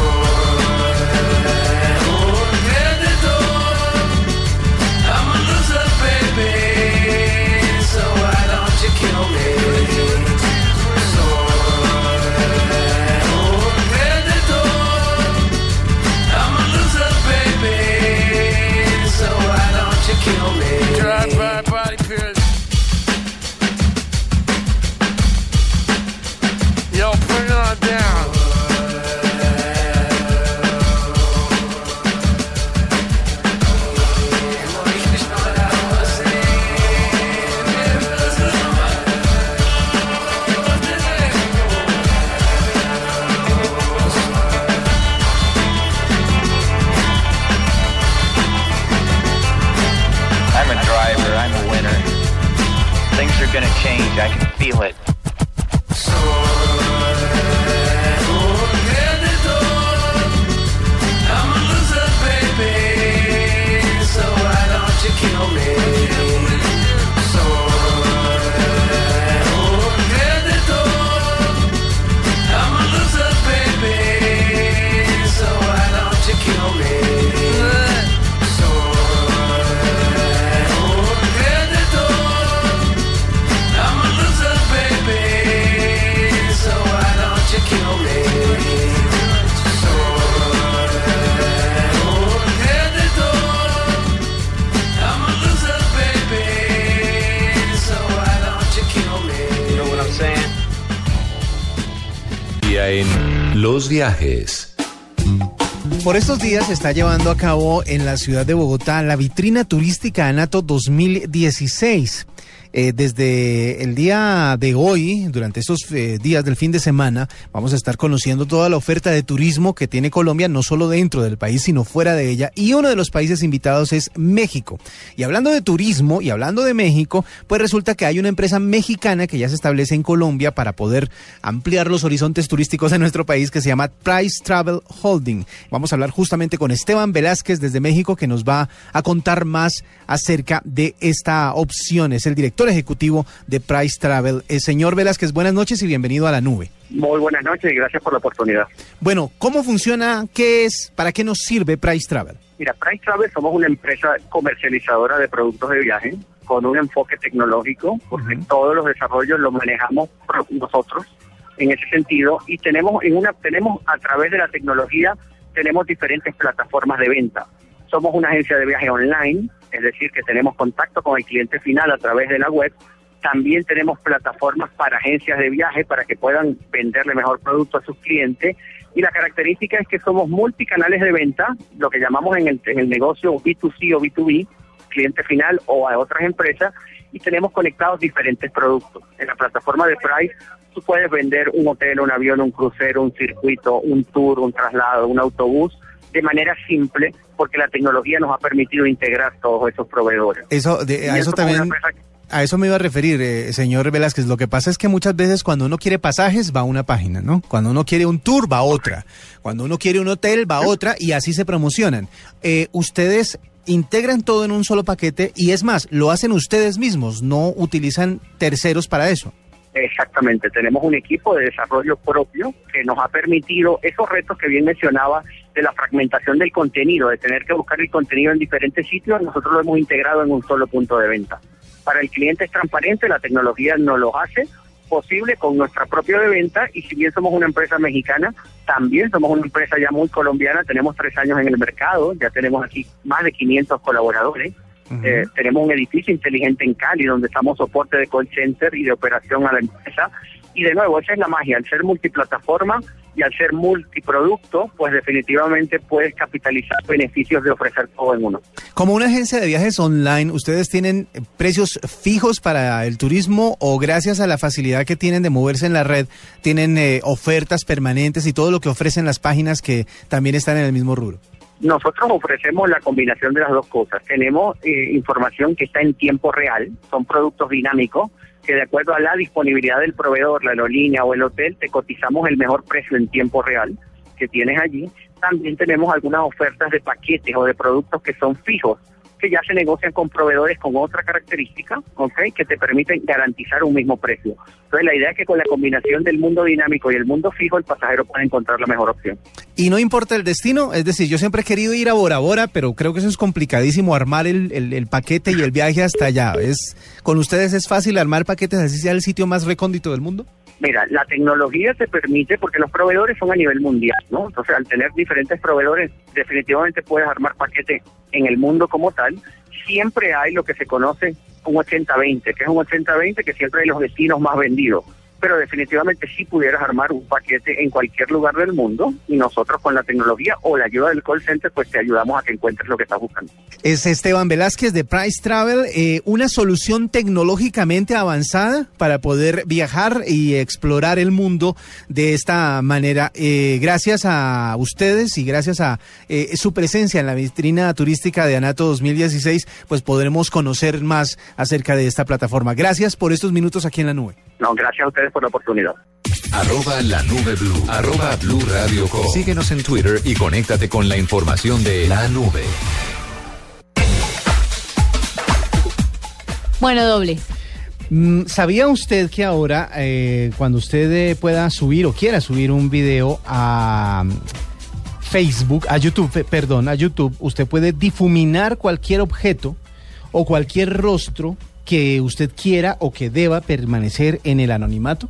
Speaker 5: Estos días se está llevando a cabo en la ciudad de Bogotá la vitrina turística ANATO 2016. Eh, desde el día de hoy, durante estos eh, días del fin de semana, vamos a estar conociendo toda la oferta de turismo que tiene Colombia, no solo dentro del país, sino fuera de ella. Y uno de los países invitados es México. Y hablando de turismo y hablando de México, pues resulta que hay una empresa mexicana que ya se establece en Colombia para poder ampliar los horizontes turísticos de nuestro país que se llama Price Travel Holding. Vamos a hablar justamente con Esteban Velázquez desde México que nos va a contar más acerca de esta opción. Es el director ejecutivo de Price Travel. Eh, señor Velázquez, buenas noches y bienvenido a la nube.
Speaker 9: Muy buenas noches y gracias por la oportunidad.
Speaker 5: Bueno, ¿cómo funciona? ¿Qué es? ¿Para qué nos sirve Price Travel?
Speaker 9: Mira, Price Travel somos una empresa comercializadora de productos de viaje con un enfoque tecnológico, porque todos los desarrollos los manejamos nosotros en ese sentido y tenemos en una tenemos a través de la tecnología tenemos diferentes plataformas de venta. Somos una agencia de viaje online, es decir, que tenemos contacto con el cliente final a través de la web. También tenemos plataformas para agencias de viaje para que puedan venderle mejor producto a sus clientes. Y la característica es que somos multicanales de venta, lo que llamamos en el, en el negocio B2C o B2B, cliente final o a otras empresas, y tenemos conectados diferentes productos. En la plataforma de Price, tú puedes vender un hotel, un avión, un crucero, un circuito, un tour, un traslado, un autobús, de manera simple, porque la tecnología nos ha permitido integrar todos esos proveedores.
Speaker 5: Eso, de- a eso también, a eso me iba a referir, eh, señor Velázquez. Lo que pasa es que muchas veces cuando uno quiere pasajes va a una página, ¿no? Cuando uno quiere un tour va a otra. Cuando uno quiere un hotel va a otra y así se promocionan. Eh, ustedes integran todo en un solo paquete y es más, lo hacen ustedes mismos, no utilizan terceros para eso.
Speaker 9: Exactamente, tenemos un equipo de desarrollo propio que nos ha permitido esos retos que bien mencionaba de la fragmentación del contenido, de tener que buscar el contenido en diferentes sitios, nosotros lo hemos integrado en un solo punto de venta. Para el cliente es transparente, la tecnología nos lo hace posible con nuestra propia de venta y si bien somos una empresa mexicana, también somos una empresa ya muy colombiana, tenemos tres años en el mercado, ya tenemos aquí más de 500 colaboradores. Eh, tenemos un edificio inteligente en Cali donde estamos soporte de call center y de operación a la empresa. Y de nuevo, esa es la magia, al ser multiplataforma y al ser multiproducto, pues definitivamente puedes capitalizar beneficios de ofrecer todo en uno.
Speaker 5: Como una agencia de viajes online, ¿ustedes tienen precios fijos para el turismo o gracias a la facilidad que tienen de moverse en la red, tienen eh, ofertas permanentes y todo lo que ofrecen las páginas que también están en el mismo rubro?
Speaker 9: Nosotros ofrecemos la combinación de las dos cosas. Tenemos eh, información que está en tiempo real, son productos dinámicos que de acuerdo a la disponibilidad del proveedor, la aerolínea o el hotel, te cotizamos el mejor precio en tiempo real que tienes allí. También tenemos algunas ofertas de paquetes o de productos que son fijos, que ya se negocian con proveedores con otra característica, ¿ok? Que te permiten garantizar un mismo precio. Entonces la idea es que con la combinación del mundo dinámico y el mundo fijo, el pasajero puede encontrar la mejor opción.
Speaker 5: Y no importa el destino, es decir, yo siempre he querido ir a Bora Bora, pero creo que eso es complicadísimo, armar el, el- el paquete y el viaje hasta allá. ¿Es, ¿Con ustedes es fácil armar paquetes así sea el sitio más recóndito del mundo?
Speaker 9: Mira, la tecnología te permite, porque los proveedores son a nivel mundial, ¿no? Entonces, al tener diferentes proveedores, definitivamente puedes armar paquetes en el mundo como tal. Siempre hay lo que se conoce un 80-20, que es un 80-20 que siempre hay los destinos más vendidos. Pero definitivamente sí pudieras armar un paquete en cualquier lugar del mundo y nosotros con la tecnología o la ayuda del call center pues te ayudamos a que encuentres lo que estás buscando.
Speaker 5: Es Esteban Velázquez de Price Travel, eh, una solución tecnológicamente avanzada para poder viajar y explorar el mundo de esta manera. Eh, gracias a ustedes y gracias a eh, su presencia en la vitrina turística de Anato 2016, pues podremos conocer más acerca de esta plataforma. Gracias por estos minutos aquí en la nube.
Speaker 9: No, gracias a ustedes por la oportunidad.
Speaker 3: Arroba la nube blue. Arroba blue radio com. Síguenos en Twitter y conéctate con la información de la nube.
Speaker 4: Bueno, doble.
Speaker 5: Mm, ¿Sabía usted que ahora, eh, cuando usted eh, pueda subir o quiera subir un video a mm, Facebook, a YouTube, perdón, a YouTube, usted puede difuminar cualquier objeto o cualquier rostro que usted quiera o que deba permanecer en el anonimato?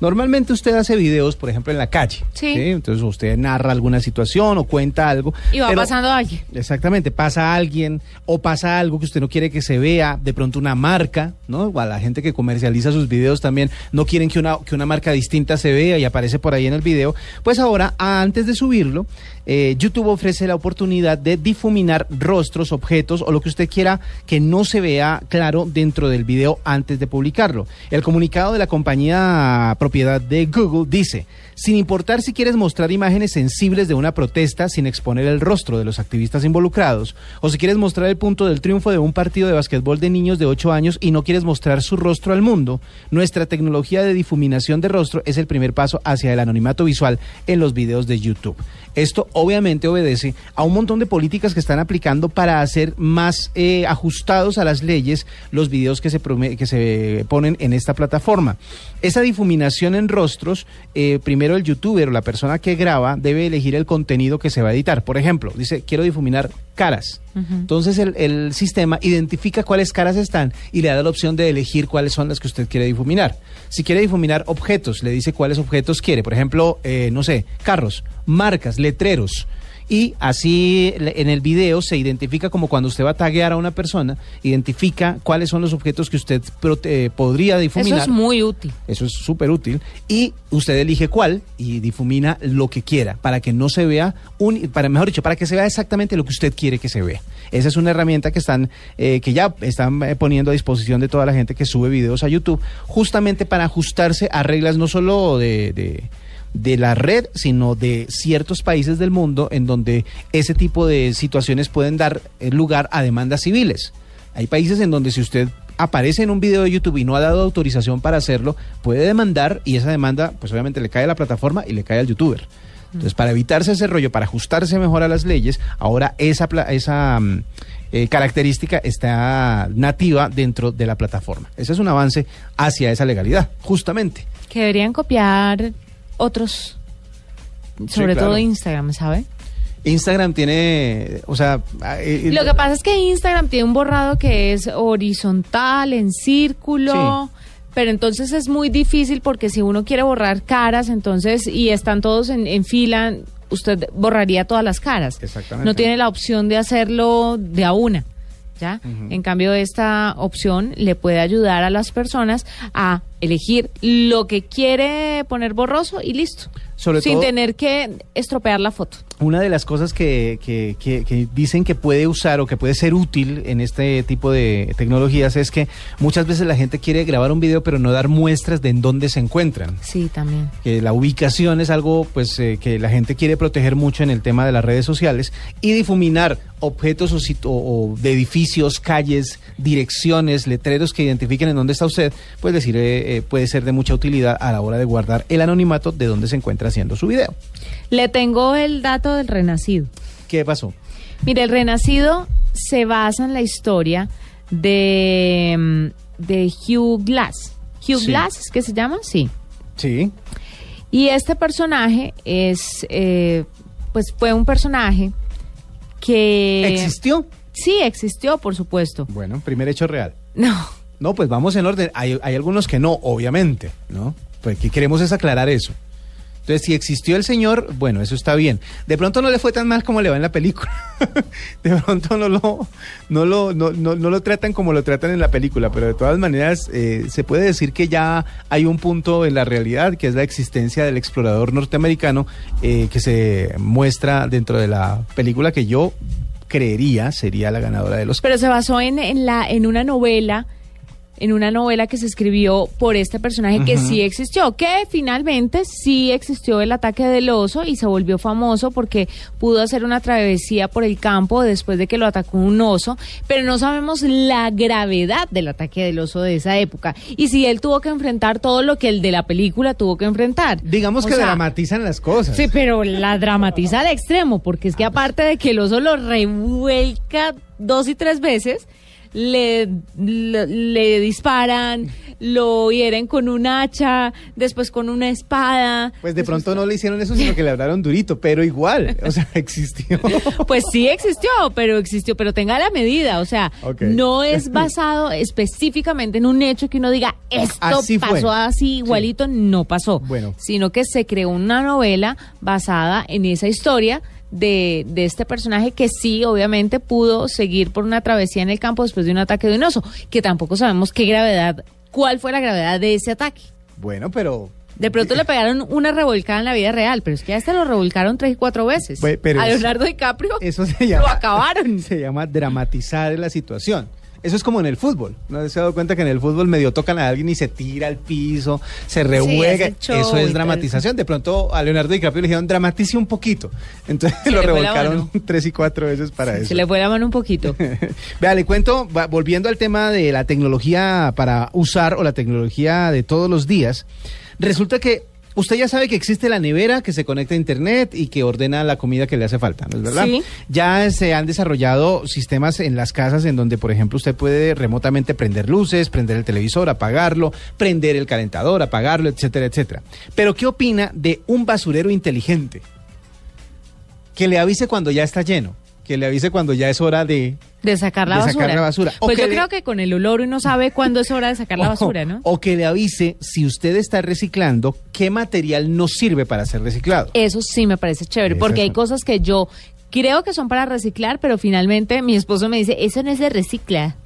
Speaker 5: Normalmente usted hace videos, por ejemplo, en la calle.
Speaker 4: Sí.
Speaker 5: Entonces usted narra alguna situación o cuenta algo.
Speaker 4: Y va pasando alguien.
Speaker 5: Exactamente, pasa alguien o pasa algo que usted no quiere que se vea, de pronto una marca, ¿no? O a la gente que comercializa sus videos también no quieren que una, que una marca distinta se vea y aparece por ahí en el video. Pues ahora, antes de subirlo, eh, YouTube ofrece la oportunidad de difuminar rostros, objetos o lo que usted quiera que no se vea claro dentro del video antes de publicarlo. El comunicado de la compañía propiedad de Google dice, sin importar si quieres mostrar imágenes sensibles de una protesta sin exponer el rostro de los activistas involucrados, o si quieres mostrar el punto del triunfo de un partido de basquetbol de niños de 8 años y no quieres mostrar su rostro al mundo, nuestra tecnología de difuminación de rostro es el primer paso hacia el anonimato visual en los videos de YouTube. Esto obviamente obedece a un montón de políticas que están aplicando para hacer más eh, ajustados a las leyes los videos que se, que se ponen en esta plataforma. Esa difuminación en rostros, eh, primero el youtuber o la persona que graba debe elegir el contenido que se va a editar. Por ejemplo, dice, quiero difuminar caras. Entonces el, el sistema identifica cuáles caras están y le da la opción de elegir cuáles son las que usted quiere difuminar. Si quiere difuminar objetos, le dice cuáles objetos quiere. Por ejemplo, eh, no sé, carros, marcas, letreros. Y así en el video se identifica como cuando usted va a taguear a una persona, identifica cuáles son los objetos que usted prote- podría difuminar.
Speaker 4: Eso es muy útil.
Speaker 5: Eso es súper útil. Y usted elige cuál y difumina lo que quiera para que no se vea, un, para mejor dicho, para que se vea exactamente lo que usted quiere que se vea. Esa es una herramienta que están, eh, que ya están eh, poniendo a disposición de toda la gente que sube videos a YouTube, justamente para ajustarse a reglas no solo de, de de la red, sino de ciertos países del mundo en donde ese tipo de situaciones pueden dar eh, lugar a demandas civiles. Hay países en donde si usted aparece en un video de YouTube y no ha dado autorización para hacerlo, puede demandar y esa demanda pues obviamente le cae a la plataforma y le cae al youtuber. Entonces, para evitarse ese rollo, para ajustarse mejor a las leyes, ahora esa, esa mm, eh, característica está nativa dentro de la plataforma. Ese es un avance hacia esa legalidad, justamente.
Speaker 4: Que deberían copiar otros, sobre
Speaker 5: claro.
Speaker 4: todo Instagram, ¿sabe?
Speaker 5: Instagram tiene, o sea, eh,
Speaker 4: Lo que pasa es que Instagram tiene un borrado que es horizontal, en círculo. Pero entonces es muy difícil porque si uno quiere borrar caras, entonces, y están todos en, en fila, usted borraría todas las caras.
Speaker 5: Exactamente.
Speaker 4: No tiene la opción de hacerlo de a una. ¿Ya? En cambio, esta opción le puede ayudar a las personas a elegir lo que quiere poner borroso y listo.
Speaker 5: Sobre
Speaker 4: sin
Speaker 5: todo-
Speaker 4: tener que estropear la foto.
Speaker 5: Una de las cosas que, que- que- que dicen que puede usar o que puede ser útil en este tipo de tecnologías es que muchas veces la gente quiere grabar un video pero no dar muestras de en dónde se encuentran.
Speaker 4: Sí, también.
Speaker 5: Que la ubicación es algo pues eh, que la gente quiere proteger mucho en el tema de las redes sociales y difuminar objetos o, o- de edificios, calles, direcciones, letreros que identifiquen en dónde está usted, pues decir eh, eh, puede ser de mucha utilidad a la hora de guardar el anonimato de dónde se encuentra haciendo su video.
Speaker 4: Le tengo el dato del renacido.
Speaker 5: ¿Qué pasó?
Speaker 4: Mire, el renacido se basa en la historia de, mm, de Hugh Glass. Hugh
Speaker 5: Sí.
Speaker 4: Glass, ¿es que se llama? Sí.
Speaker 5: Sí.
Speaker 4: Y este personaje es, eh, pues fue un personaje que...
Speaker 5: ¿Existió?
Speaker 4: Sí, existió, por supuesto.
Speaker 5: Bueno, primer hecho real.
Speaker 4: No,
Speaker 5: No, pues vamos en orden. Hay, hay algunos que no, obviamente, ¿no? Pues que queremos es aclarar eso. Entonces, si existió el señor, bueno, eso está bien. De pronto no le fue tan mal como le va en la película. de pronto no lo, no lo, no, no- no lo tratan como lo tratan en la película, pero de todas maneras eh, se puede decir que ya hay un punto en la realidad, que es la existencia del explorador norteamericano eh, que se muestra dentro de la película que yo creería sería la ganadora de los
Speaker 4: Pero se basó en, en, la, en una novela, en una novela que se escribió por este personaje que sí existió, que finalmente sí existió el ataque del oso y se volvió famoso porque pudo hacer una travesía por el campo después de que lo atacó un oso, pero no sabemos la gravedad del ataque del oso de esa época y si él tuvo que enfrentar todo lo que el de la película tuvo que enfrentar.
Speaker 5: Digamos
Speaker 4: O
Speaker 5: que
Speaker 4: sea,
Speaker 5: dramatizan las cosas.
Speaker 4: Sí, pero la dramatiza al extremo, porque es que aparte de que el oso lo revuelca dos y tres veces, le, le, le disparan, lo hieren con un hacha, después con una espada.
Speaker 5: Pues de pronto no le hicieron eso, sino que le hablaron durito, pero igual, o sea, existió.
Speaker 4: Pues sí existió, pero existió, pero tenga la medida, o sea, no es basado específicamente en un hecho que uno diga esto
Speaker 5: Así fue.
Speaker 4: pasó así igualito, no pasó,
Speaker 5: Bueno.
Speaker 4: sino que se creó una novela basada en esa historia de, de este personaje que sí, obviamente, pudo seguir por una travesía en el campo después de un ataque de un oso, que tampoco sabemos qué gravedad, cuál fue la gravedad de ese ataque.
Speaker 5: Bueno, pero
Speaker 4: De pronto le pegaron una revolcada en la vida real, pero es que a este lo revolcaron tres y cuatro veces.
Speaker 5: Pues, pero
Speaker 4: a Leonardo DiCaprio
Speaker 5: eso se llama
Speaker 4: lo acabaron.
Speaker 5: Se llama dramatizar la situación. Eso es como en el fútbol. ¿No se ha dado cuenta que en el fútbol medio tocan a alguien y se tira al piso, se rehuega? Eso es dramatización. De pronto a Leonardo DiCaprio le dijeron dramatice un poquito. Entonces
Speaker 4: Se
Speaker 5: lo revolcaron tres y cuatro veces para eso.
Speaker 4: Se le fue la mano un poquito.
Speaker 5: Vea, le cuento, va- volviendo al tema de la tecnología para usar o la tecnología de todos los días, resulta que usted ya sabe que existe la nevera que se conecta a internet y que ordena la comida que le hace falta, ¿no es verdad?
Speaker 4: Sí.
Speaker 5: Ya se han desarrollado sistemas en las casas en donde, por ejemplo, usted puede remotamente prender luces, prender el televisor, apagarlo, prender el calentador, apagarlo, etcétera, etcétera. Pero, ¿qué opina de un basurero inteligente? Que le avise cuando ya está lleno, que le avise cuando ya es hora de
Speaker 4: De sacar la
Speaker 5: De
Speaker 4: basura.
Speaker 5: sacar la basura. O
Speaker 4: Pues yo
Speaker 5: le-
Speaker 4: creo que con el olor uno sabe cuándo es hora de sacar la basura, ¿no?
Speaker 5: O que le avise si usted está reciclando qué material no sirve para ser reciclado.
Speaker 4: Eso sí me parece chévere, porque hay cosas que yo creo que son para reciclar, pero finalmente mi esposo me dice, eso no es de recicla.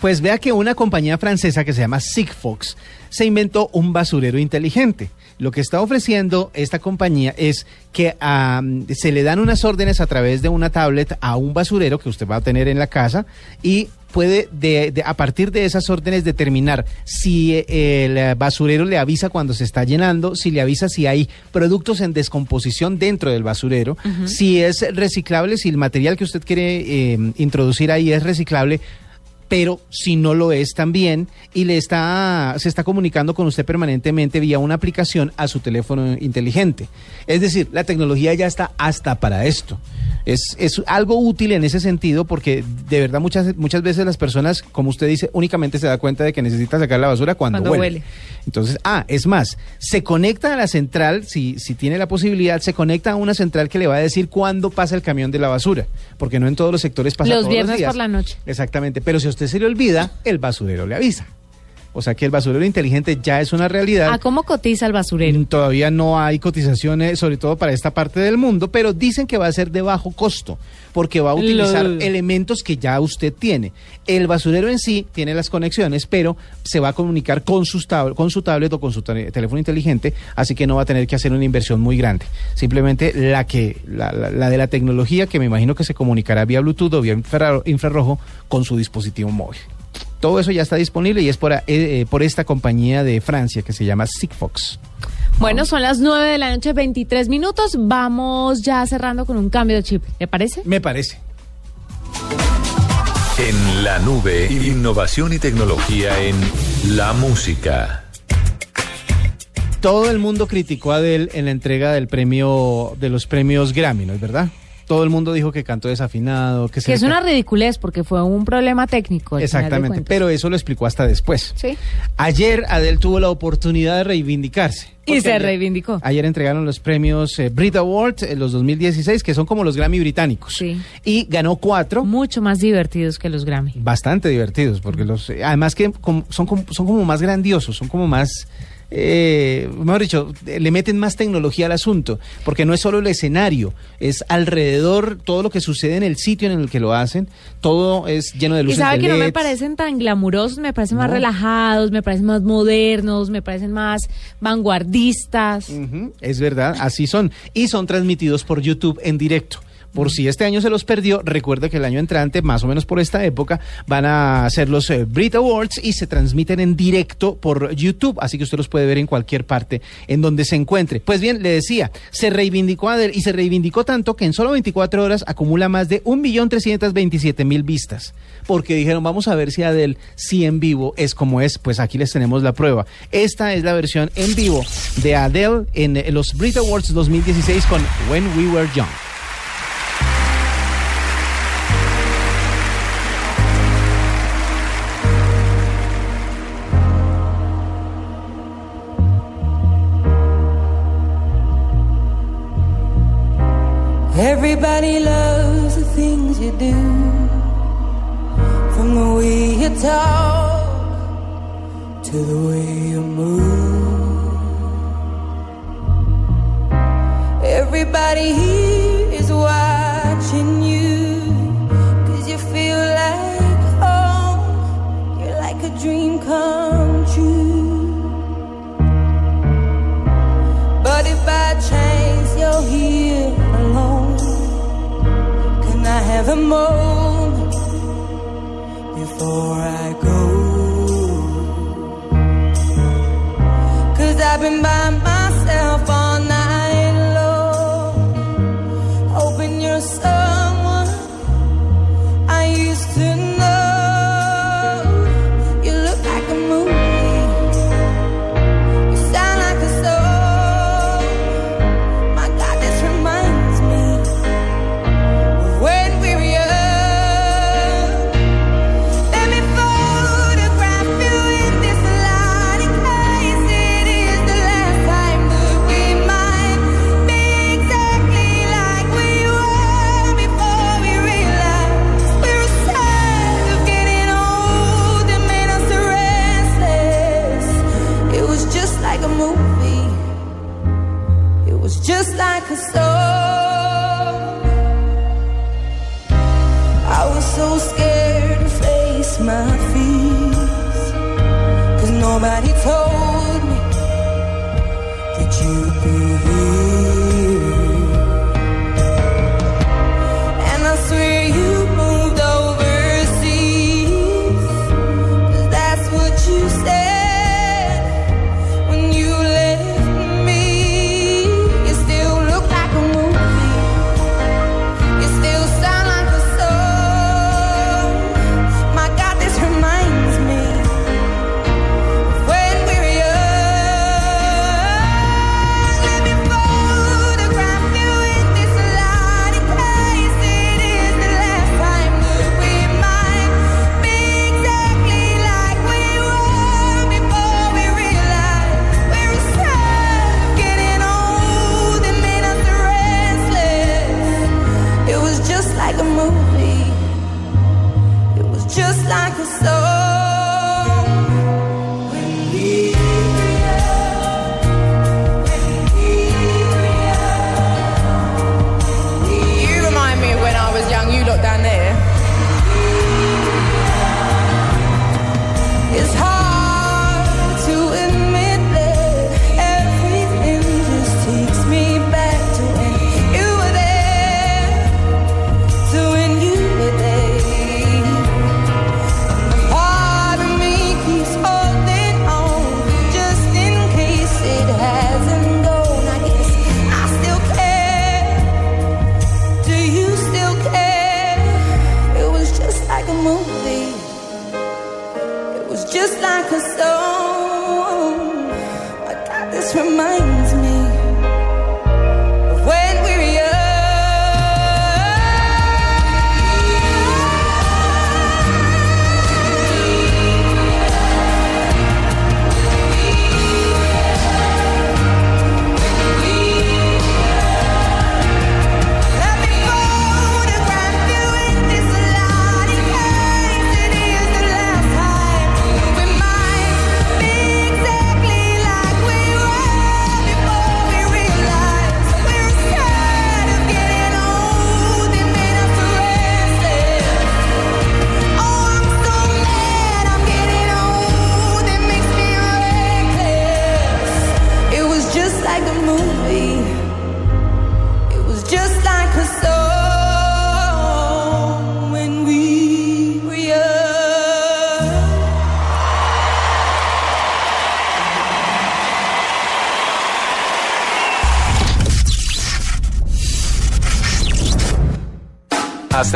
Speaker 5: Pues vea que una compañía francesa que se llama Sigfox se inventó un basurero inteligente. Lo que está ofreciendo esta compañía es que se le dan unas órdenes a través de una tablet a un basurero que usted va a tener en la casa y puede de, de- a partir de esas órdenes determinar si eh, el basurero le avisa cuando se está llenando, si le avisa si hay productos en descomposición dentro del basurero, si es reciclable, si el material que usted quiere eh, introducir ahí es reciclable, pero si no lo es también y le está se está comunicando con usted permanentemente vía una aplicación a su teléfono inteligente. Es decir, la tecnología ya está hasta para esto. Es, es algo útil en ese sentido porque de verdad muchas muchas veces las personas, como usted dice, únicamente se da cuenta de que necesita sacar la basura cuando,
Speaker 4: Cuando
Speaker 5: huele.
Speaker 4: huele.
Speaker 5: Entonces, ah, es más, se conecta a la central, si, si tiene la posibilidad, se conecta a una central que le va a decir cuándo pasa el camión de la basura, porque no en todos los sectores pasa
Speaker 4: Los
Speaker 5: todos
Speaker 4: viernes
Speaker 5: días.
Speaker 4: por la noche.
Speaker 5: Exactamente, pero si a usted se le olvida, el basurero le avisa. O sea que el basurero inteligente ya es una realidad.
Speaker 4: ¿A cómo cotiza el basurero?
Speaker 5: Mm, Todavía no hay cotizaciones, sobre todo para esta parte del mundo, pero dicen que va a ser de bajo costo, porque va a utilizar
Speaker 4: Lo-
Speaker 5: elementos que ya usted tiene. El basurero en sí tiene las conexiones, pero se va a comunicar con, sus tab- con su tablet o con su teléfono inteligente, así que no va a tener que hacer una inversión muy grande. Simplemente la que la, la- la de la tecnología, que me imagino que se comunicará vía Bluetooth o vía infra- infrarrojo con su dispositivo móvil. Todo eso ya está disponible y es por, eh, eh, por esta compañía de Francia que se llama Sigfox.
Speaker 4: Bueno, son las 9 de la noche, 23 minutos. Vamos ya cerrando con un cambio de chip. ¿Le parece?
Speaker 5: Me parece.
Speaker 3: En la nube, innovación y tecnología en la música.
Speaker 5: Todo el mundo criticó a Adele en la entrega del premio de los premios Grammy, ¿no es verdad? Todo el mundo dijo que cantó desafinado, que
Speaker 4: Que es una ridiculez porque fue un problema técnico.
Speaker 5: Exactamente, pero eso lo explicó hasta después.
Speaker 4: Sí.
Speaker 5: Ayer Adele tuvo la oportunidad de reivindicarse.
Speaker 4: Y se
Speaker 5: ayer-
Speaker 4: reivindicó.
Speaker 5: Ayer entregaron los premios eh, Brit Awards, eh, los 2016, que son como los Grammy británicos.
Speaker 4: Sí.
Speaker 5: Y ganó cuatro.
Speaker 4: Mucho más divertidos que los Grammy.
Speaker 5: Bastante divertidos, porque los, eh, además que son, como, son como más grandiosos, son como más eh, mejor dicho, le meten más tecnología al asunto, porque no es solo el escenario, es alrededor todo lo que sucede en el sitio en el que lo hacen, todo es lleno de
Speaker 4: Y
Speaker 5: luces
Speaker 4: sabe
Speaker 5: de
Speaker 4: que no me
Speaker 5: LEDs.
Speaker 4: parecen tan glamurosos, me parecen más relajados, me parecen más modernos, me parecen más vanguardistas.
Speaker 5: Es verdad, así son. Y son transmitidos por YouTube en directo. Por si este año se los perdió, recuerda que el año entrante, más o menos por esta época, van a ser los eh, Brit Awards y se transmiten en directo por YouTube, así que usted los puede ver en cualquier parte en donde se encuentre. Pues bien, le decía, se reivindicó Adele y se reivindicó tanto que en solo 24 horas acumula más de 1.327.000 vistas. Porque dijeron, vamos a ver si Adele, si en vivo es como es, pues aquí les tenemos la prueba. Esta es la versión en vivo de Adele en eh, los Brit Awards 2016 con When We Were Young.
Speaker 10: Everybody loves the things you do, from the way you talk to the way you move. Everybody here is watching you, cause you feel like home. You're like a dream come a moment before I go? Cause I've been by just like a song.